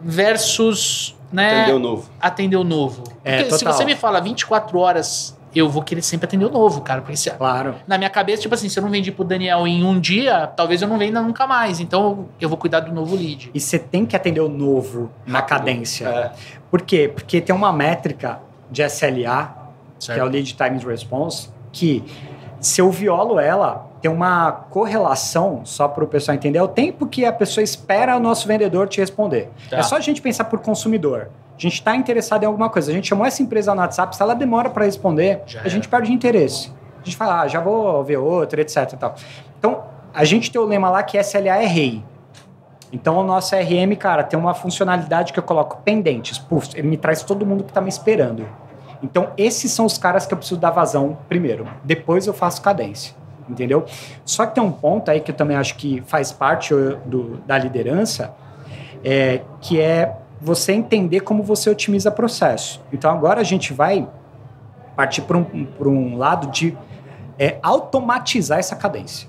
versus né, Entendeu novo. atender o novo? É, Porque se você me fala 24 horas, eu vou querer sempre atender o novo, cara. Porque se, Claro. na minha cabeça, tipo assim, se eu não vendi pro Daniel em um dia, talvez eu não venda nunca mais. Então eu vou cuidar do novo lead. E você tem que atender o novo na Rápido. cadência. É. Por quê? Porque tem uma métrica de SLA, que é o Certo? Lead Time Response, que se eu violo ela, tem uma correlação, só para o pessoal entender, é o tempo que a pessoa espera o nosso vendedor te responder. Tá. É só a gente pensar por consumidor. A gente está interessado em alguma coisa. A gente chamou essa empresa no WhatsApp, se ela demora para responder, Já a gente perde interesse. A gente fala, ah, já vou ver outra, etc. tal. Então, a gente tem o lema lá que SLA é rei. Então, o nosso RM, cara, tem uma funcionalidade que eu coloco pendentes. Puf, ele me traz todo mundo que tá me esperando. Então, esses são os caras que eu preciso dar vazão primeiro. Depois eu faço cadência. Entendeu? Só que tem um ponto aí que eu também acho que faz parte uh, do- da liderança, é, que é você entender como você otimiza processo. Então, agora a gente vai partir para um, pra um lado de é, automatizar essa cadência.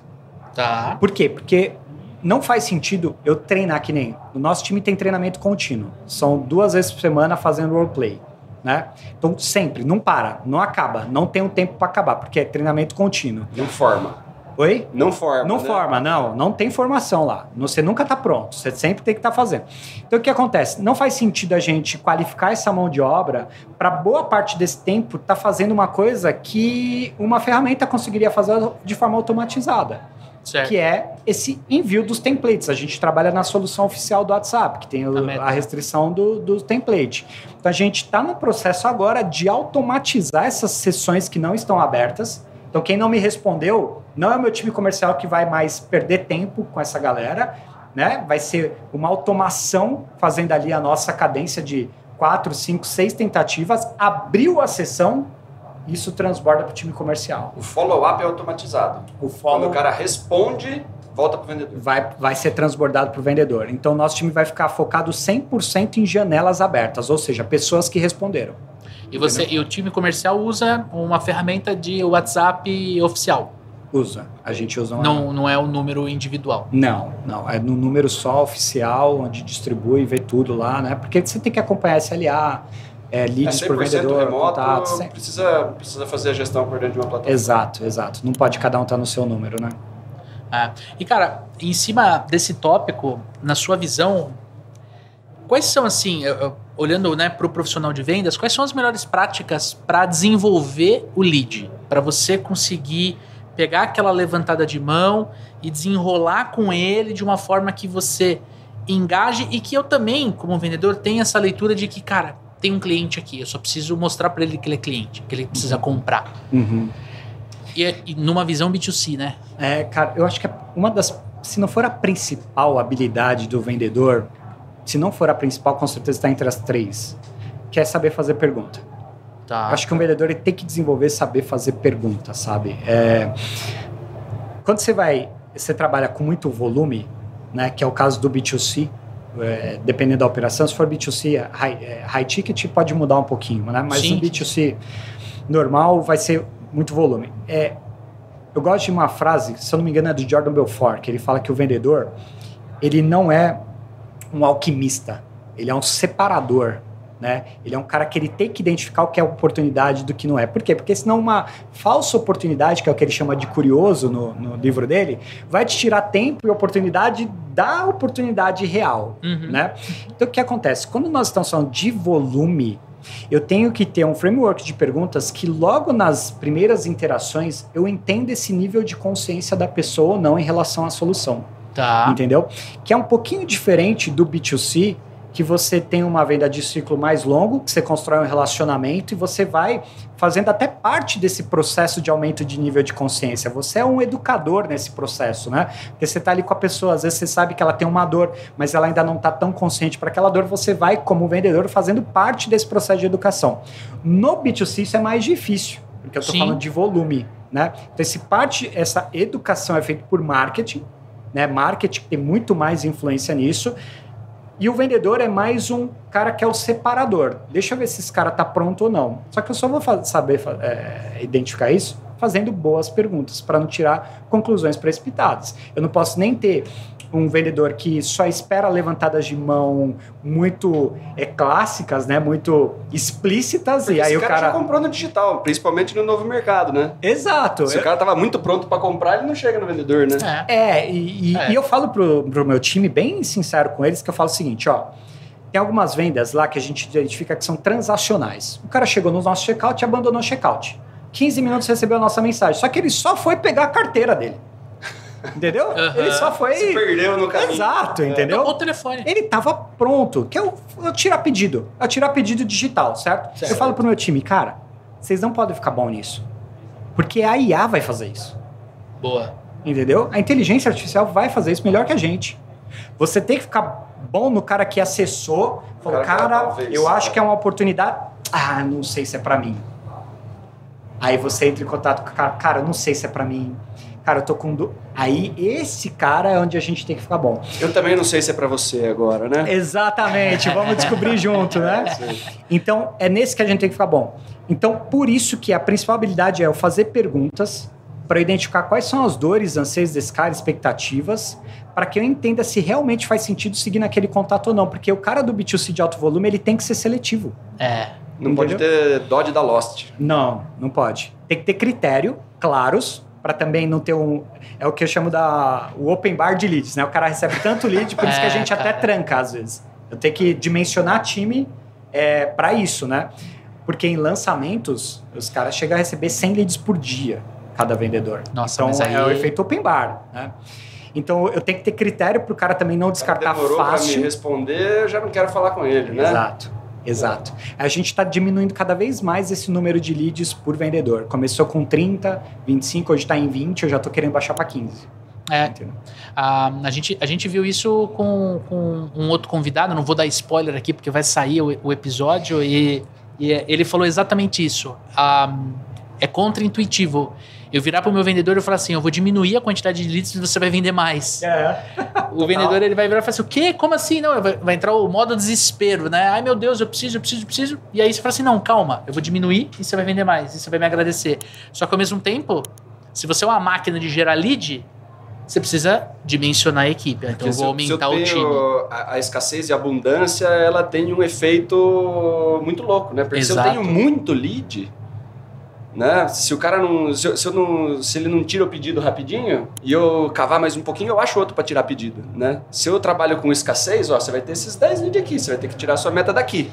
Tá. Por quê? Porque não faz sentido eu treinar que nem. O nosso time tem treinamento contínuo. São duas vezes por semana fazendo roleplay. Né? Então, sempre, não para, não acaba, não tem um tempo para acabar, porque é treinamento contínuo. Não forma. Oi? Não forma. Não né? forma, não. Não tem formação lá. Você nunca está pronto. Você sempre tem que estar fazendo. Então, o que acontece? Não faz sentido a gente qualificar essa mão de obra para boa parte desse tempo estar fazendo uma coisa que uma ferramenta conseguiria fazer de forma automatizada Certo. que é esse envio dos templates. A gente trabalha na solução oficial do WhatsApp, que tem o- A meta. a restrição do, do template. Então a gente está no processo agora de automatizar essas sessões que não estão abertas. Então quem não me respondeu, não é o meu time comercial que vai mais perder tempo com essa galera, né? Vai ser uma automação fazendo ali a nossa cadência de quatro, cinco, seis tentativas, abriu a sessão, isso transborda para o time comercial. O follow-up é automatizado. O Quando follow o cara responde, volta pro vendedor. vai, vai ser transbordado para o vendedor. Então, nosso time vai ficar focado 100% em janelas abertas, ou seja, pessoas que responderam. E, você, e o time comercial usa uma ferramenta de WhatsApp oficial. Usa. A gente usa uma... Não, não é o número individual. Não, não. É no número só oficial, onde distribui, vê tudo lá, né? Porque você tem que acompanhar SLA, é, É leads por 100% vendedor, remoto, sem- precisa, precisa fazer a gestão por dentro de uma plataforma. Exato, exato. Não pode cada um estar no seu número, né? É. E, cara, em cima desse tópico, na sua visão, quais são, assim, eu- eu- olhando né, para o profissional de vendas, quais são as melhores práticas para desenvolver o lead? Para você conseguir pegar aquela levantada de mão e desenrolar com ele de uma forma que você engaje e que eu também, como vendedor, tenha essa leitura de que, cara, tem um cliente aqui, eu só preciso mostrar para ele que ele é cliente, que ele precisa comprar. E, é- e numa visão B2C, né? É, cara, eu acho que uma das. Se não for a principal habilidade do vendedor, se não for a principal, com certeza está entre as três, que é saber fazer pergunta. Tá. Eu acho que um vendedor tem que desenvolver saber fazer pergunta, sabe? É, quando você vai, você trabalha com muito volume, né, que é o caso do B2C, é, dependendo da operação, se for B2C, high, é, high ticket pode mudar um pouquinho, né? Mas Sim. no B2C normal vai ser muito volume. É, eu gosto de uma frase, se eu não me engano, é do Jordan Belfort, que ele fala que o vendedor, ele não é um alquimista, ele é um separador. Né? Ele é um cara que ele tem que identificar o que é oportunidade do que não é. Por quê? Porque senão uma falsa oportunidade, que é o que ele chama de curioso no, no livro dele, vai te tirar tempo e oportunidade da oportunidade real. Uhum. Né? Então o que acontece? Quando nós estamos falando de volume, eu tenho que ter um framework de perguntas que logo nas primeiras interações eu entenda esse nível de consciência da pessoa ou não em relação à solução. Tá. Entendeu? Que é um pouquinho diferente do B2C, que você tem uma venda de ciclo mais longo, que você constrói um relacionamento e você vai fazendo até parte desse processo de aumento de nível de consciência. Você é um educador nesse processo, né? Porque você está ali com a pessoa, às vezes você sabe que ela tem uma dor, mas ela ainda não está tão consciente para aquela dor, você vai, como vendedor, fazendo parte desse processo de educação. No B2C isso é mais difícil, porque eu estou falando de volume, né? Então, esse parte, essa educação é feita por marketing, né? Marketing tem muito mais influência nisso. E o vendedor é mais um cara que é o separador. Deixa eu ver se esse cara tá pronto ou não. Só que eu só vou saber é, identificar isso fazendo boas perguntas para não tirar conclusões precipitadas. Eu não posso nem ter um vendedor que só espera levantadas de mão muito é, clássicas, né? Muito explícitas e aí o cara, cara já comprou no digital, principalmente no novo mercado, né? Exato. Se o cara tava muito pronto para comprar, ele não chega no vendedor, né? É. É, e, e- É. e eu falo pro, pro meu time, bem sincero com eles, que eu falo o seguinte, ó. Tem algumas vendas lá que a gente identifica que são transacionais. O cara chegou no nosso checkout e abandonou o checkout. 15 minutos recebeu a nossa mensagem. Só que ele só foi pegar a carteira dele. Entendeu? Aham. Ele só foi. Se perdeu no caminho. Exato, Ou entendeu? o telefone. Ele tava pronto, que é o, o tirar pedido. É o tirar pedido digital, certo? Certo. Eu falo pro meu time, cara, vocês não podem ficar bom nisso. Porque a IA vai fazer isso. Boa. Entendeu? A inteligência artificial vai fazer isso melhor que a gente. Você tem que ficar bom no cara que acessou, falou, Cara, cara, talvez. eu acho que é uma oportunidade. Ah, não sei se é pra mim. Aí você entra em contato com o cara, cara, não sei se é pra mim. Cara, eu tô com. Du... Aí esse cara é onde a gente tem que ficar bom. Eu também não sei se é para você agora, né? Exatamente, vamos descobrir junto, né? Então, é nesse que a gente tem que ficar bom. Então, por isso que a principal habilidade é eu fazer perguntas para identificar quais são as dores, anseios desse cara, expectativas, para que eu entenda se realmente faz sentido seguir naquele contato ou não. Porque o cara do B2C de alto volume, ele tem que ser seletivo. É. Não pode ter Dodge da Lost. Não, não pode. Tem que ter critério claros para também não ter um. É o que eu chamo da o open bar de leads, né? O cara recebe tanto lead, por isso que a É, gente até cara. tranca às vezes. Eu tenho que dimensionar time é, para isso, né? Porque em lançamentos, os caras chegam a receber 100 leads por dia, cada vendedor. Nossa, então mas aí- é o efeito open bar, né? Então eu tenho que ter critério para o cara também não descartar Demorou pra me fácil. responder, eu já não quero falar com ele, né? Exato, exato. A gente está diminuindo cada vez mais esse número de leads por vendedor. Começou com 30, 25, hoje está em 20, eu já estou querendo baixar para 15. É. Ah, a, gente, a gente viu isso com, com um outro convidado, não vou dar spoiler aqui porque vai sair o, o episódio, e, e ele falou exatamente isso. Ah, é contra-intuitivo. Eu virar para o meu vendedor e falar assim: eu vou diminuir a quantidade de leads e você vai vender mais. É. O vendedor ele vai virar e falar assim: o quê? Como assim? Não, vai, vai entrar o modo desespero, né? Ai meu Deus, eu preciso, eu preciso, eu preciso. E aí você fala assim: não, calma, eu vou diminuir e você vai vender mais, e você vai me agradecer. Só que ao mesmo tempo, se você é uma máquina de gerar lead, você precisa dimensionar a equipe. Então eu vou se eu aumentar o time. a, a escassez e a abundância, ela tem um efeito muito louco, né? Porque Exato. se eu tenho muito lead, né? Se o cara não se, se eu não, se ele não tira o pedido rapidinho e eu cavar mais um pouquinho, eu acho outro para tirar pedido, né? Se eu trabalho com escassez, ó, você vai ter esses 10 leads aqui, você vai ter que tirar a sua meta daqui,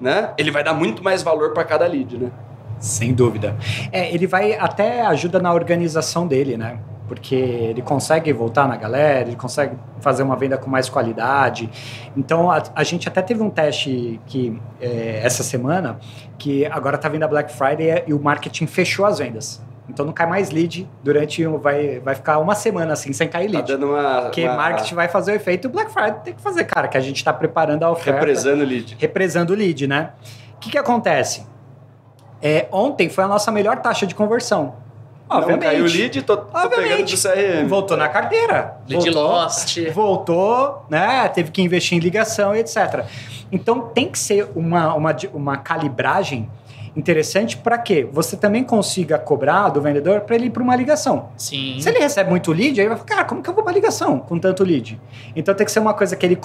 né? Ele vai dar muito mais valor para cada lead, né? Sem dúvida. É, ele vai até ajuda na organização dele, né? Porque ele consegue voltar na galera, ele consegue fazer uma venda com mais qualidade. Então, a, a gente até teve um teste que é, essa semana, que agora tá vindo a Black Friday e o marketing fechou as vendas. Então não cai mais lead durante. Vai, vai ficar uma semana assim, sem cair Tá lead. dando uma, Porque uma marketing vai fazer o efeito e o Black Friday tem que fazer, cara, que a gente tá preparando a oferta represando lead. represando o lead, né? O que, que acontece? É, ontem foi a nossa melhor taxa de conversão. Obviamente. Não caiu o lead, tô, tô pegando Obviamente. do CRM. Voltou na carteira. Lead voltou, lost. Voltou, né? Teve que investir em ligação e etc. Então tem que ser uma, uma, uma calibragem interessante para que você também consiga cobrar do vendedor para ele ir para uma ligação. Sim. Se ele recebe muito lead, aí ele vai falar, cara, como que eu vou para ligação com tanto lead? Então tem que ser uma coisa que ele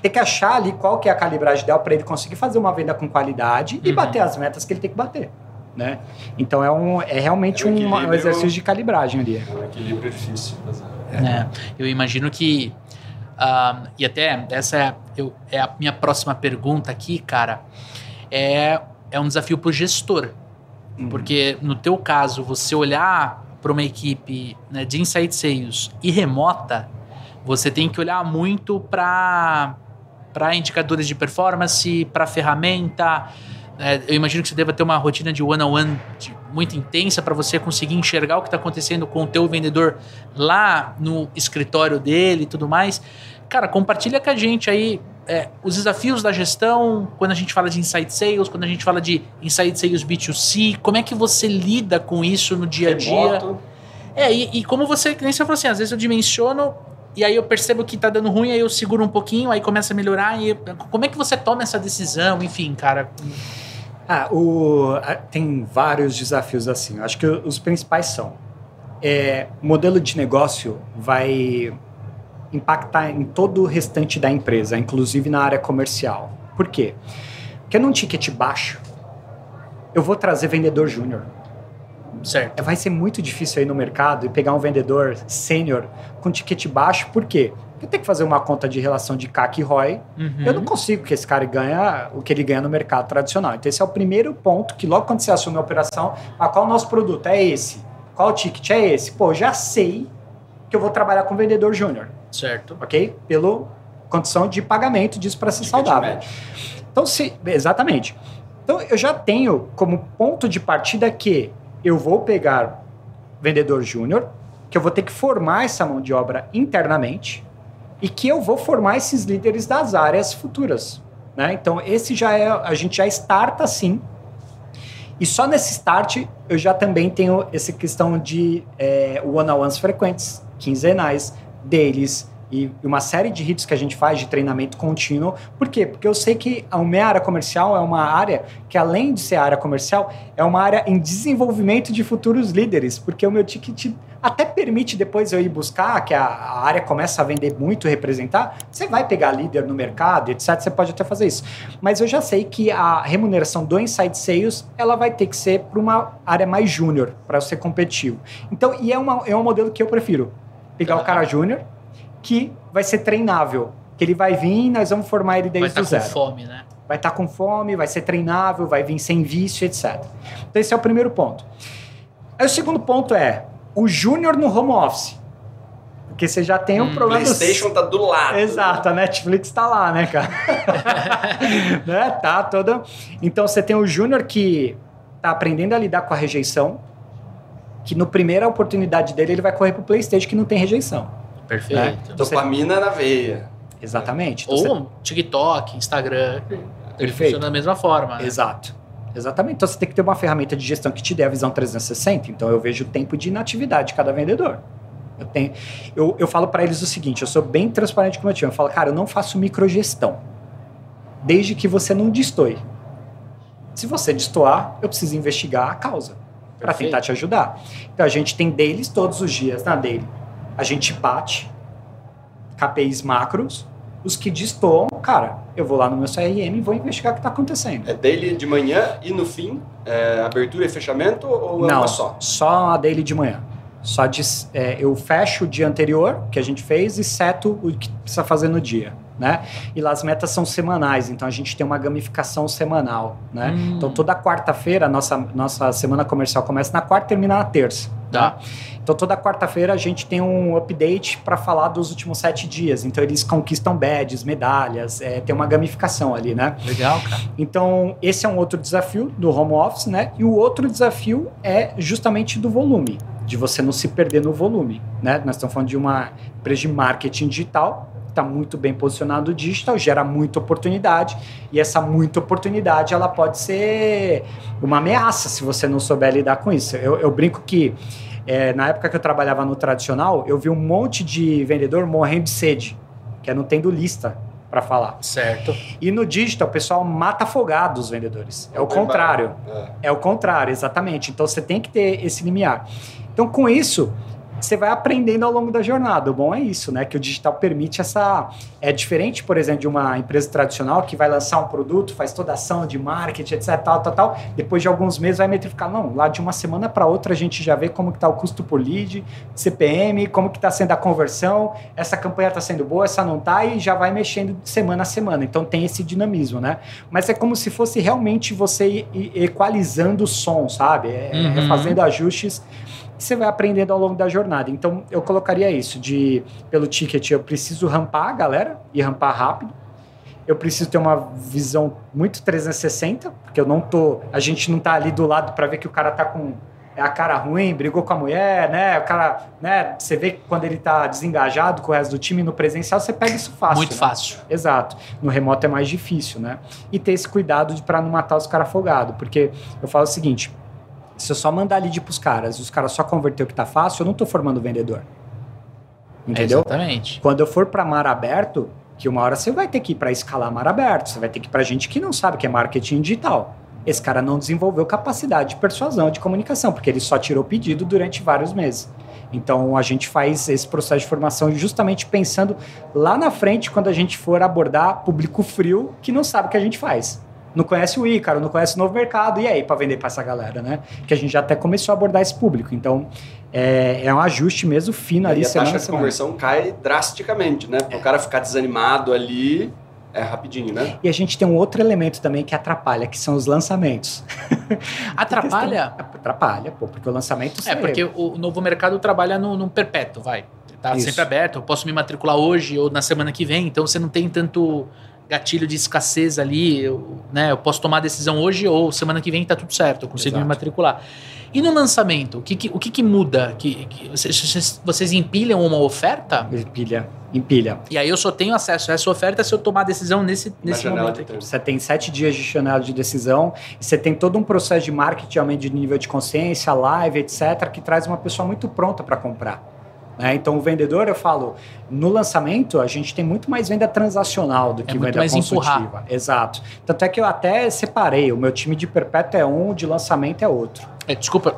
tem que achar ali qual que é a calibragem ideal para ele conseguir fazer uma venda com qualidade e Uhum. bater as metas que ele tem que bater. Né? Então é, um, é realmente É um um, exercício de calibragem ali. É um equilíbrio difícil. Mas... É, eu imagino que. ah, e até essa é, eu- é a minha próxima pergunta aqui, cara. É, é um desafio para o gestor. Uhum. Porque no teu caso, você olhar para uma equipe né, de inside sales e remota, você tem que olhar muito para para indicadores de performance, para ferramenta. É, eu imagino que você deva ter uma rotina de one-on-one muito intensa para você conseguir enxergar o que está acontecendo com o teu vendedor lá no escritório dele e tudo mais. Cara, compartilha com a gente aí é, os desafios da gestão, quando a gente fala de inside sales, quando a gente fala de inside sales B2C, como é que você lida com isso no dia a dia? Remoto, É, e, e como você, que nem você falou assim, às vezes eu dimensiono e aí eu percebo que tá dando ruim, aí eu seguro um pouquinho, aí começa a melhorar. E como é que você toma essa decisão? Enfim, cara. Ah, o, tem vários desafios assim. Eu acho que os principais são: é, o modelo de negócio vai impactar em todo o restante da empresa, inclusive na área comercial. Por quê? Porque num ticket baixo, eu vou trazer vendedor júnior. Certo. Vai ser muito difícil aí no mercado e pegar um vendedor sênior com ticket baixo, por quê? Porque eu tenho que fazer uma conta de relação de CAC e ROI, Uhum. eu não consigo que esse cara ganha o que ele ganha no mercado tradicional. Então, esse é o primeiro ponto que logo quando você assume a operação, ah, qual o nosso produto? É esse. Qual o ticket? É esse. Pô, já sei que eu vou trabalhar com vendedor júnior, Certo. ok? Pelo condição de pagamento disso para ser ticket saudável. médio. Então, se, exatamente. Então, eu já tenho como ponto de partida que eu vou pegar vendedor júnior, que eu vou ter que formar essa mão de obra internamente e que eu vou formar esses líderes das áreas futuras. Né? Então, esse já é, a gente já starta assim. E só nesse start eu já também tenho essa questão de é, one-on-ones frequentes, quinzenais, deles e uma série de hits que a gente faz de treinamento contínuo. Por quê? Porque eu sei que a minha área comercial é uma área que, além de ser área comercial, é uma área em desenvolvimento de futuros líderes, porque o meu ticket até permite depois eu ir buscar, que a, a área começa a vender muito representar, você vai pegar líder no mercado, etc. Você pode até fazer isso. Mas eu já sei que a remuneração do Inside Sales ela vai ter que ser para uma área mais júnior, para ser competitivo. Então, e é, uma, é um modelo que eu prefiro. Pegar Tá. o cara júnior, que vai ser treinável. Que ele vai vir e nós vamos formar ele Vai desde estar o com zero fome, né? vai estar com fome, vai ser treinável, vai vir sem vício, etc. Então esse é o primeiro ponto. Aí o segundo ponto é o júnior no home office. Porque você já tem um Hum, problema... do- PlayStation tá do lado. Exato, a Netflix tá lá, né, cara? né? Tá toda. Então você tem o júnior que tá aprendendo a lidar com a rejeição, que no primeira oportunidade dele ele vai correr pro PlayStation que não tem rejeição. Perfeito. Dopamina na veia. Exatamente. Então, você- Ou TikTok, Instagram. Perfeito. funciona da mesma forma. né? Exato. Exatamente. Então você tem que ter uma ferramenta de gestão que te dê a visão 360. Então eu vejo o tempo de inatividade de cada vendedor. Eu, tenho, eu, eu falo para eles o seguinte: eu sou bem transparente com o meu time. Eu falo, cara, eu não faço microgestão. Desde que você não destoe. Se você destoar, eu preciso investigar a causa para tentar te ajudar. Então a gente tem deles todos os dias na daily. A gente bate KPIs macros. Os que destoam, cara, eu vou lá no meu CRM e vou investigar o que está acontecendo. É daily de manhã e no fim, é, abertura e fechamento ou é Não, uma só? só a daily de manhã. Só de, é, eu fecho o dia anterior que a gente fez e seto o que precisa fazer no dia, né? E lá as metas são semanais, então a gente tem uma gamificação semanal, né? Hum. Então toda quarta-feira a nossa nossa semana comercial começa na quarta e termina na terça. Tá. né? Então toda quarta-feira a gente tem um update para falar dos últimos sete dias. Então eles conquistam badges, medalhas, é, tem uma gamificação ali, né? Legal, cara. Então, esse é um outro desafio do home office, né? E o outro desafio é justamente do volume, de você não se perder no volume, né? Nós estamos falando de uma empresa de marketing digital, está muito bem posicionado no digital, gera muita oportunidade, e essa muita oportunidade, ela pode ser uma ameaça se você não souber lidar com isso. Eu, eu brinco que é, na época que eu trabalhava no tradicional, eu vi um monte de vendedor morrendo de sede, que é não tendo lista para falar. Certo. E no digital, o pessoal mata afogado os vendedores. É o contrário. É. É o contrário, exatamente. Então você tem que ter esse limiar. Então, com isso, você vai aprendendo ao longo da jornada. O bom é isso, né? Que o digital permite essa. É diferente, por exemplo, de uma empresa tradicional que vai lançar um produto, faz toda a ação de marketing, etc, tal, tal, tal. Depois de alguns meses vai metrificar. Não, lá de uma semana para outra a gente já vê como que está o custo por lead, CPM, como que está sendo a conversão, essa campanha está sendo boa, essa não está, e já vai mexendo de semana a semana. Então tem esse dinamismo, né? Mas é como se fosse realmente você equalizando o som, sabe? É, é Uhum. fazendo ajustes você vai aprendendo ao longo da jornada. Então, eu colocaria isso de pelo ticket, eu preciso rampar a galera e rampar rápido. Eu preciso ter uma visão muito 360, porque eu não tô, a gente não tá ali do lado para ver que o cara tá com é a cara ruim, brigou com a mulher, né? O cara, né, você vê que quando ele tá desengajado com o resto do time no presencial, você pega isso fácil. Muito né? fácil. Exato. No remoto é mais difícil, né? E ter esse cuidado de para não matar os caras afogados. Porque eu falo o seguinte: se eu só mandar lead pros caras e os caras só converter o que tá fácil, eu não tô formando vendedor. Entendeu? Exatamente. Quando eu for para mar aberto, que uma hora você vai ter que ir para escalar mar aberto, você vai ter que ir para gente que não sabe que é marketing digital. Esse cara não desenvolveu capacidade de persuasão, de comunicação, porque ele só tirou pedido durante vários meses. Então a gente faz esse processo de formação justamente pensando lá na frente quando a gente for abordar público frio que não sabe o que a gente faz. Não conhece o Ícaro, não conhece o novo mercado, e aí para vender para essa galera, né? Que a gente já até começou a abordar esse público. Então é, é um ajuste mesmo fino ali, E a taxa de semana. conversão cai drasticamente, né? Para o cara ficar desanimado ali, é rapidinho, né? E a gente tem um outro elemento também que atrapalha, que são os lançamentos. Atrapalha? Atrapalha, pô, porque o lançamento... É, porque o novo mercado trabalha no, no perpétuo, vai. Tá Isso. sempre aberto, eu posso me matricular hoje ou na semana que vem, então você não tem tanto gatilho de escassez ali, eu, né? Eu posso tomar a decisão hoje ou semana que vem tá tudo certo, eu consigo me Exato. matricular. E no lançamento, o que, que- o que, que muda? Que, que vocês, vocês- empilham uma oferta? Empilha, empilha. E aí eu só tenho acesso a essa oferta se eu tomar a decisão nesse, nesse momento aqui. Você tem sete dias de janela de decisão, você tem todo um processo de marketing, aumento de nível de consciência, live, etc., que traz uma pessoa muito pronta para comprar. Né? Então, o vendedor, eu falo, no lançamento, a gente tem muito mais venda transacional do que É muito venda mais consultiva. empurrar. Exato. Tanto é que eu até separei, o meu time de perpétuo é um, de lançamento é outro. É, desculpa,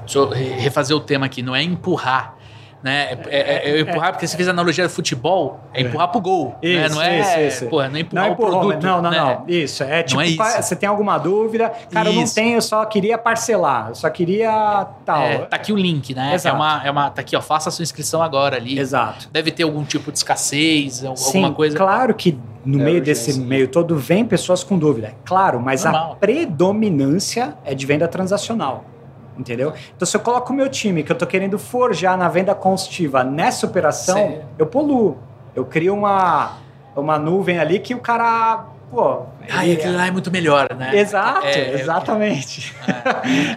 deixa eu re- refazer o tema aqui, não é empurrar. Né? É, é- é empurrar, porque você fez a analogia do futebol, é empurrar pro gol. né? Isso, Não é, isso, isso. Porra, não é empurrar Não, o empurrou, produto. não, não, né? não. Isso, é tipo, é isso. qual- você tem alguma dúvida? Cara, eu não Isso. tenho, eu só queria parcelar, eu só queria tal. É, tá aqui o link, né? É Exato. uma, é uma, tá aqui, ó, faça a sua inscrição agora ali. Exato. Deve ter algum tipo de escassez, al- Sim, alguma coisa. claro que no É, meio urgência. desse meio todo vem pessoas com dúvida, claro, mas a Normal. predominância é de venda transacional. Entendeu? Então, se eu coloco o meu time, que eu tô querendo forjar na venda consultiva nessa operação, Sim. eu poluo. Eu crio uma, uma nuvem ali que o cara. Pô. Ai, ele- aquilo lá é muito melhor, né? Exato, É, exatamente.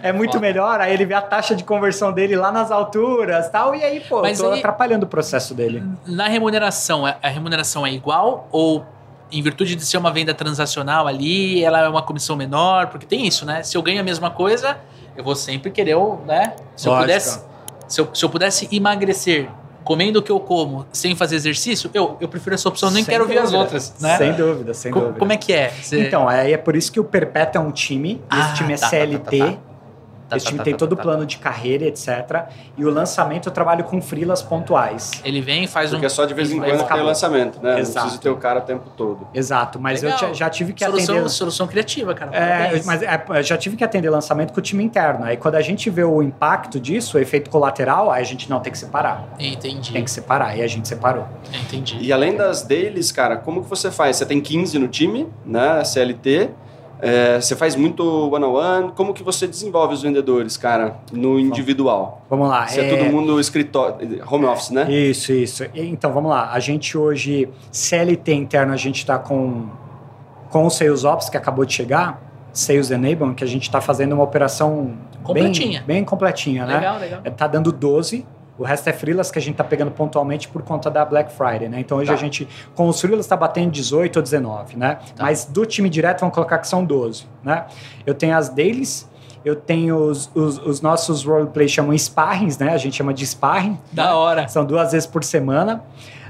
é. É muito Foda. melhor, aí ele vê a taxa de conversão dele lá nas alturas tal, e aí, pô, Mas tô aí- atrapalhando o processo dele. Na remuneração, a a remuneração é igual ou em virtude de ser uma venda transacional ali, ela é uma comissão menor? Porque tem isso, né? Se eu ganho a mesma coisa, eu vou sempre querer, o- né? Se eu pudesse, se eu, se eu pudesse emagrecer comendo o que eu como sem fazer exercício, eu, eu prefiro essa opção, nem Sem quero ouvir as dúvida. outras, né? Sem dúvida, sem Co- dúvida. Como é que é? Você- Então, aí é por isso que o Perpétuo é um time, Ah, esse time é tá, tá, CLT, tá, tá, tá. Tá, esse tá, time tá, tem tá, todo o tá, plano de carreira, etc. E o lançamento eu trabalho com freelas pontuais. Ele vem, faz um. Porque só de vez em quando tem lançamento, né? Não Exato. precisa ter o cara o tempo todo. Exato, mas Legal. eu já- tive que solução, atender... solução criativa, cara. É, mas é, eu já tive que atender lançamento com o time interno. Aí quando a gente vê o impacto disso, o efeito colateral, aí a gente não tem que separar. Entendi. Tem que separar, e a gente separou. Entendi. E além das deles, cara, como que você faz? Você tem 15 no time, né? CLT. É, você faz muito one-on-one. Como que você desenvolve os vendedores, cara, no individual? Vamos lá. Se é, todo mundo escritório, home office, né? Isso, isso. Então, vamos lá. A gente hoje, CLT interno, a gente está com, com o Sales Ops, que acabou de chegar, Sales Enablement, que a gente está fazendo uma operação Completinha. Bem, bem completinha, né? Legal, legal. Tá dando 12. O resto é freelas que a gente tá pegando pontualmente por conta da Black Friday, né? Então hoje Tá. a gente, com os freelas, tá batendo 18 ou 19, né? Tá. Mas do time direto, vamos colocar que são 12, né? Eu tenho as dailies, eu tenho os, os, os nossos roleplay chamam sparrings, né? A gente chama de sparring. Da hora. São duas vezes por semana.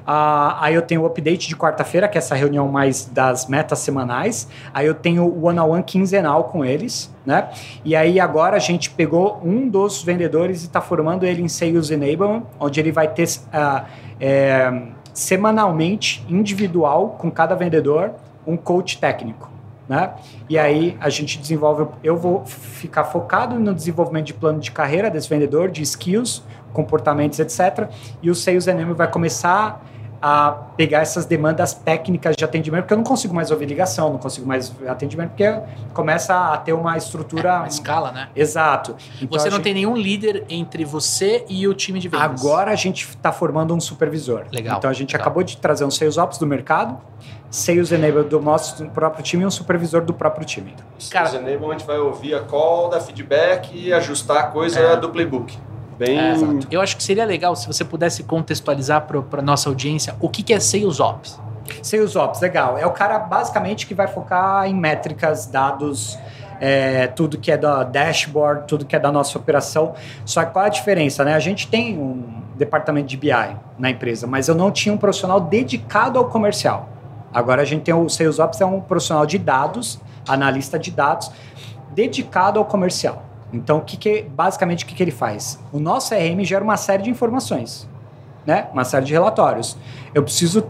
Ah, aí eu tenho o update de quarta-feira, que é essa reunião mais das metas semanais. Aí eu tenho o one-on-one quinzenal com eles, né? E aí agora a gente pegou um dos vendedores e está formando ele em Sales Enablement, onde ele vai ter ah, é, semanalmente, individual, com cada vendedor, um coach técnico. Né? E aí a gente desenvolve. Eu vou ficar focado no desenvolvimento de plano de carreira desse vendedor, de skills, comportamentos, etc. E o Sales Enablement vai começar a pegar essas demandas técnicas de atendimento, porque eu não consigo mais ouvir ligação, não consigo mais atendimento, porque começa a ter uma estrutura. É, uma escala, né? Exato. Então, você não gente... tem nenhum líder entre você e o time de vendas. Agora a gente está formando um supervisor. Legal. Então a gente legal. acabou de trazer um Sales Ops do mercado, Sales Enable do nosso próprio time e um supervisor do próprio time. Cara, Sales Enable a gente vai ouvir a call, dar feedback e ajustar a coisa é. do playbook. Bem... É, eu acho que seria legal se você pudesse contextualizar para nossa audiência o que, que é Sales Ops. Sales Ops, legal. É o cara basicamente que vai focar em métricas, dados, é, tudo que é da dashboard, tudo que é da nossa operação. Só que qual é a diferença, né? A gente tem um departamento de BI na empresa, mas eu não tinha um profissional dedicado ao comercial. Agora a gente tem o Sales Ops, é um profissional de dados, analista de dados, dedicado ao comercial. Então, o que, que basicamente o que, que ele faz? O nosso CRM gera uma série de informações, né? Uma série de relatórios. Eu preciso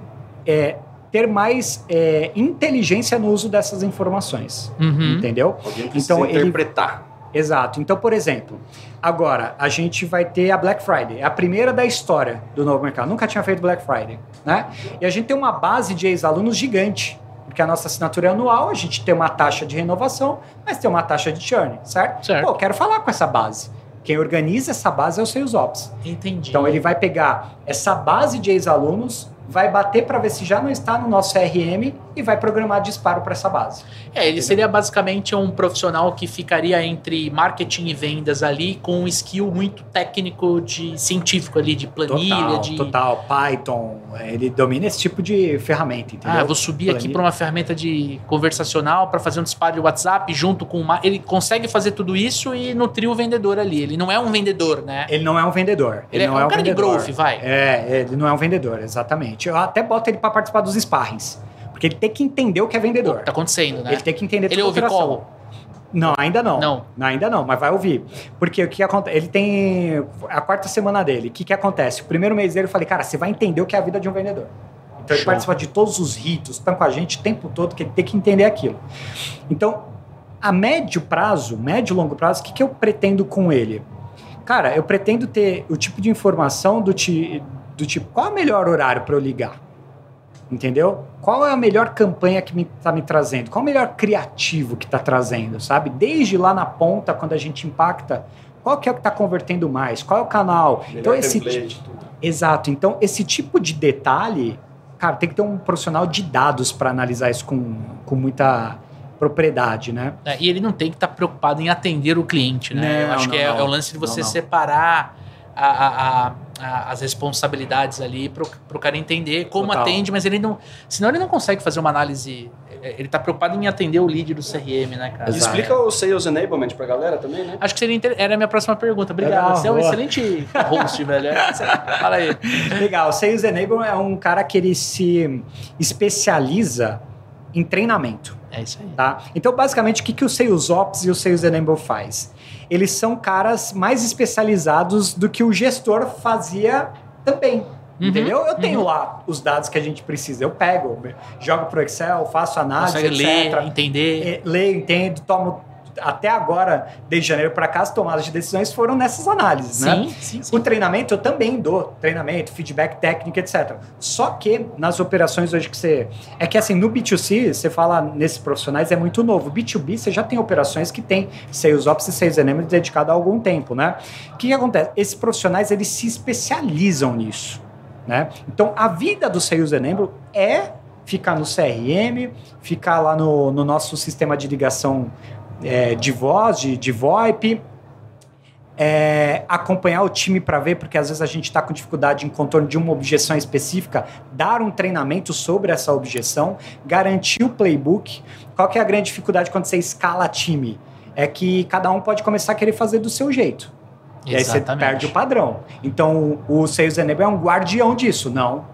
é, ter mais é, inteligência no uso dessas informações, uhum. entendeu? Alguém então interpretar. Ele, exato. Então, por exemplo, agora a gente vai ter a Black Friday, é a primeira da história do novo mercado. Nunca tinha feito Black Friday, né? E a gente tem uma base de ex-alunos gigante porque a nossa assinatura é anual, a gente tem uma taxa de renovação, mas tem uma taxa de churn, certo? certo. Pô, eu quero falar com essa base. Quem organiza essa base é o Sales Ops. Entendi. Então ele vai pegar essa base de ex-alunos, vai bater para ver se já não está no nosso CRM e vai programar disparo para essa base. É, ele Entendeu? seria basicamente um profissional que ficaria entre marketing e vendas ali com um skill muito técnico de científico ali de planilha, total, de total Python, ele domina esse tipo de ferramenta, entendeu? Ah, vou subir planilha. aqui para uma ferramenta de conversacional para fazer um disparo de WhatsApp junto com uma ele consegue fazer tudo isso e nutrir o vendedor ali. Ele não é um vendedor, né? Ele não é um vendedor. Ele, ele é não é, um, um cara vendedor. de growth, vai. É, ele não é um vendedor, exatamente. Eu até boto ele para participar dos sparrings. Porque ele tem que entender o que é vendedor. Tá acontecendo, né? Ele tem que entender Ele ouve qual? Não, ainda não. Não. Ainda não, mas vai ouvir. Porque o que acontece? Ele tem a quarta semana dele. O que, que acontece? O primeiro mês dele eu falei, cara, você vai entender o que é a vida de um vendedor. Então Show. ele participa de todos os ritos, está com a gente o tempo todo, que ele tem que entender aquilo. Então, a médio prazo, médio e longo prazo, o que, que eu pretendo com ele? Cara, eu pretendo ter o tipo de informação do, ti, do tipo, qual é o melhor horário para eu ligar? Entendeu? Qual é a melhor campanha que está me, me trazendo? Qual é o melhor criativo que está trazendo, sabe? Desde lá na ponta, quando a gente impacta, qual que é o que está convertendo mais? Qual é o canal? Melhor então esse tudo. Exato. Então esse tipo de detalhe, cara, tem que ter um profissional de dados para analisar isso com, com muita propriedade, né? É, e ele não tem que estar tá preocupado em atender o cliente, né? Não, Eu acho não, que é, não, é, o lance de você separar a, a, a, as responsabilidades ali para o cara entender como Total. atende, mas ele não. Senão ele não consegue fazer uma análise. É, ele está preocupado em atender o lead do CRM, né, cara? Explica o Sales Enablement para a galera também, né? Acho que seria inter... era a minha próxima pergunta. Obrigado. Legal, Você é um excelente host, velho. Fala aí. Legal. O Sales Enablement é um cara que ele se especializa em treinamento. É isso aí. Tá? Então, basicamente, o que, que o Sales Ops e o Sales Enable faz? Eles são caras mais especializados do que o gestor fazia também. Uhum, entendeu? Eu tenho uhum. lá os dados que a gente precisa. Eu pego, jogo pro Excel, faço análise, Consegue etc. ler, entender. É, leio, entendo, tomo até agora, desde janeiro para cá, as tomadas de decisões foram nessas análises, sim, né? Sim, sim. O treinamento eu também dou, treinamento, feedback técnico, etc. Só que nas operações hoje que você. É que assim, no B2C, você fala nesses profissionais, é muito novo. B2B, você já tem operações que tem Sales Ops e Sales Enablement dedicado há algum tempo, né? O que, que acontece? Esses profissionais, eles se especializam nisso, né? Então, a vida do Sales Enablement é ficar no CRM, ficar lá no, no nosso sistema de ligação é, de voz, de, de VoIP, é, acompanhar o time para ver, porque às vezes a gente está com dificuldade em contorno de uma objeção específica, dar um treinamento sobre essa objeção, garantir o playbook. Qual que é a grande dificuldade quando você escala time? é que cada um pode começar a querer fazer do seu jeito. E aí você perde o padrão. Então, o Sales Enable é um guardião disso. Não,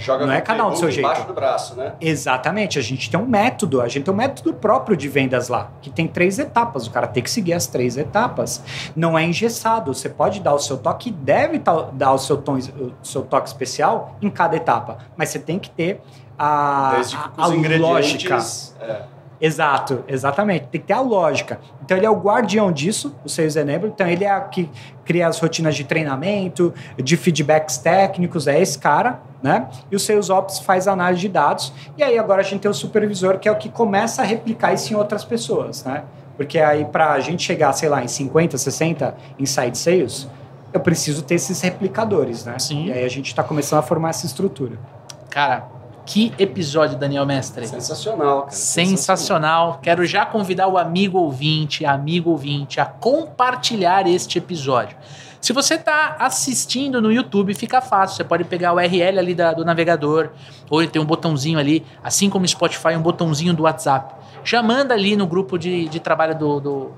Joga Não é cada um do seu jeito. do braço, né? Exatamente, a gente tem um método, a gente tem um método próprio de vendas lá, que tem três etapas, o cara tem que seguir as três etapas. Não é engessado, você pode dar o seu toque, deve ta- dar o seu, tom, o seu toque especial em cada etapa, mas você tem que ter a, Desde que a, a lógica. é. Exato, exatamente. Tem que ter a lógica. Então ele é o guardião disso, o Sales Enable. Então ele é o que cria as rotinas de treinamento, de feedbacks técnicos, é esse cara, né? E o Sales Ops faz a análise de dados. E aí agora a gente tem o supervisor, que é o que começa a replicar isso em outras pessoas, né? Porque aí para a gente chegar, sei lá, em 50, 60 inside sales, eu preciso ter esses replicadores, né? Sim. E aí a gente está começando a formar essa estrutura. Cara, que episódio, Daniel Mestre. Sensacional, cara. Sensacional. Quero já convidar o amigo ouvinte, amigo ouvinte, a compartilhar este episódio. Se você está assistindo no YouTube, fica fácil. Você pode pegar o URL ali da- do navegador, ou ele tem um botãozinho ali, assim como o Spotify, um botãozinho do WhatsApp. Já manda ali no grupo de, de trabalho do, do-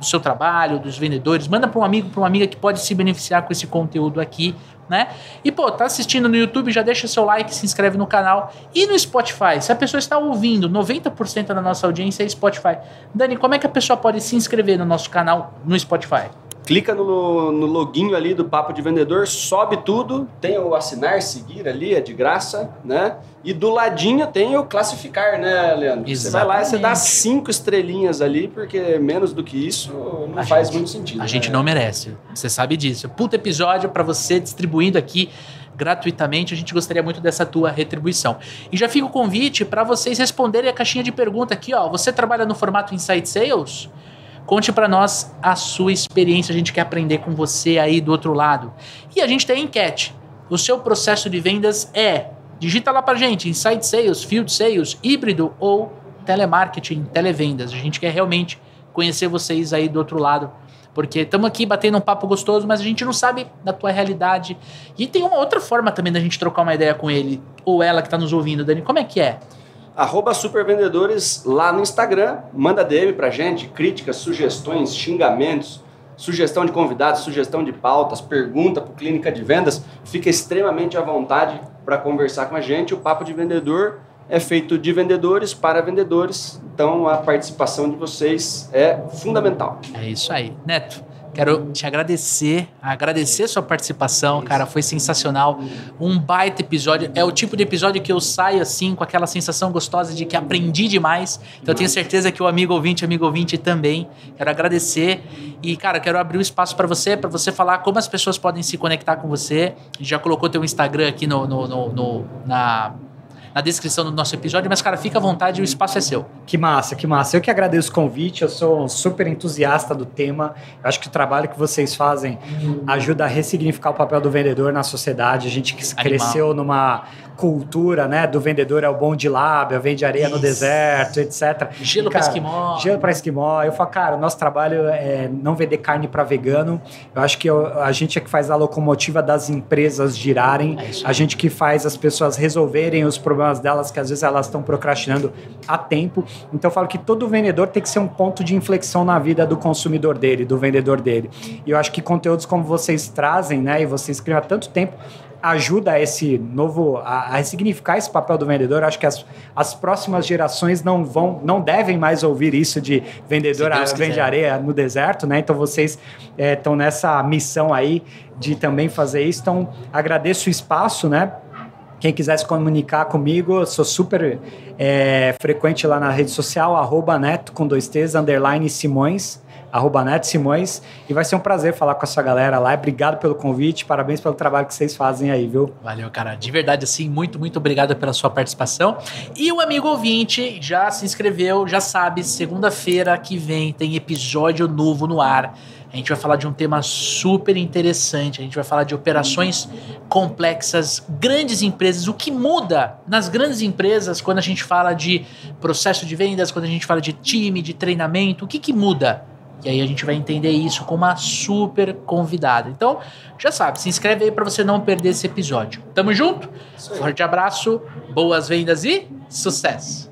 do seu trabalho, dos vendedores. Manda para um amigo, para uma amiga que pode se beneficiar com esse conteúdo aqui, né? E, pô, tá assistindo no YouTube, já deixa seu like, se inscreve no canal. E no Spotify, se a pessoa está ouvindo, 90% da nossa audiência é Spotify. Dani, como é que a pessoa pode se inscrever no nosso canal no Spotify? Clica no, no loginho ali do Papo de Vendedor, sobe tudo, tem o assinar, seguir ali, é de graça, né? E do ladinho tem o classificar, né, Leandro? Você vai lá e você dá Exatamente. cinco estrelinhas ali, porque menos do que isso não A faz gente- muito sentido. A né? gente não merece. Você sabe disso. Puta episódio para você distribuindo aqui gratuitamente. A gente gostaria muito dessa tua retribuição. E já fica o convite para vocês responderem a caixinha de pergunta aqui, ó. Você trabalha no formato Insight Sales? Conte para nós a sua experiência. A gente quer aprender com você aí do outro lado. E a gente tem a enquete. O seu processo de vendas é? Digita lá pra gente, Insight Sales, Field Sales, híbrido ou telemarketing, televendas. A gente quer realmente conhecer vocês aí do outro lado. Porque estamos aqui batendo um papo gostoso, mas a gente não sabe da tua realidade. E tem uma outra forma também da gente trocar uma ideia com ele, ou ela que está nos ouvindo, Dani. Como é que é? Arroba Supervendedores lá no Instagram. Manda DM pra gente, críticas, sugestões, xingamentos, sugestão de convidados, sugestão de pautas, pergunta pro Clínica de Vendas. Fica extremamente à vontade para conversar com a gente. O Papo de Vendedor é feito de vendedores para vendedores, então a participação de vocês é fundamental. É isso aí. Neto, quero te agradecer, agradecer sua participação, cara, foi sensacional. Um baita episódio. É o tipo de episódio que eu saio assim, com aquela sensação gostosa de que aprendi demais. Então eu tenho certeza que o amigo ouvinte, amigo ouvinte também. Quero agradecer. E, cara, quero abrir o espaço para você, para você falar como as pessoas podem se conectar com você. Já colocou teu Instagram aqui no, no- no- no- na, na descrição do nosso episódio, mas, cara, fica à vontade, o espaço é seu. Que massa, que massa. Eu que agradeço o convite, eu sou super entusiasta do tema. Eu acho que o trabalho que vocês fazem ajuda a ressignificar o papel do vendedor na sociedade. A gente que cresceu numa cultura, né, do vendedor é o bom de lábia, vende areia no Isso. deserto, etc. Gelo pra cara, esquimó. Gelo para esquimó. Eu falo, cara, o nosso trabalho é não vender carne para vegano. Eu acho que eu- a gente é que faz a locomotiva das empresas girarem. É a gente que faz as pessoas resolverem os problemas delas, que às vezes elas estão procrastinando há tempo. Então eu falo que todo vendedor tem que ser um ponto de inflexão na vida do consumidor dele, do vendedor dele. E eu acho que conteúdos como vocês trazem, né, e vocês criam há tanto tempo, ajuda esse novo a, ressignificar esse papel do vendedor. Eu Acho que as, as próximas gerações não vão, não devem mais ouvir isso de vendedor vende areia no deserto, né? Então vocês estão nessa missão aí de também fazer isso. Então agradeço o espaço, né? Quem quiser se comunicar comigo, eu sou super é, frequente lá na rede social, arroba neto com dois T's, underline Simões, arroba neto Simões. E vai ser um prazer falar com essa galera lá. Obrigado pelo convite, parabéns pelo trabalho que vocês fazem aí, viu? Valeu, cara. De verdade, assim, muito, muito obrigado pela sua participação. E o amigo ouvinte já se inscreveu, já sabe, segunda-feira que vem tem episódio novo no ar. A gente vai falar de um tema super interessante. A gente vai falar de operações complexas, grandes empresas. O que muda nas grandes empresas quando a gente fala de processo de vendas, quando a gente fala de time, de treinamento? O que, que muda? E aí a gente vai entender isso com uma super convidada. Então, já sabe, se inscreve aí para você não perder esse episódio. Tamo junto? Forte abraço, boas vendas e sucesso!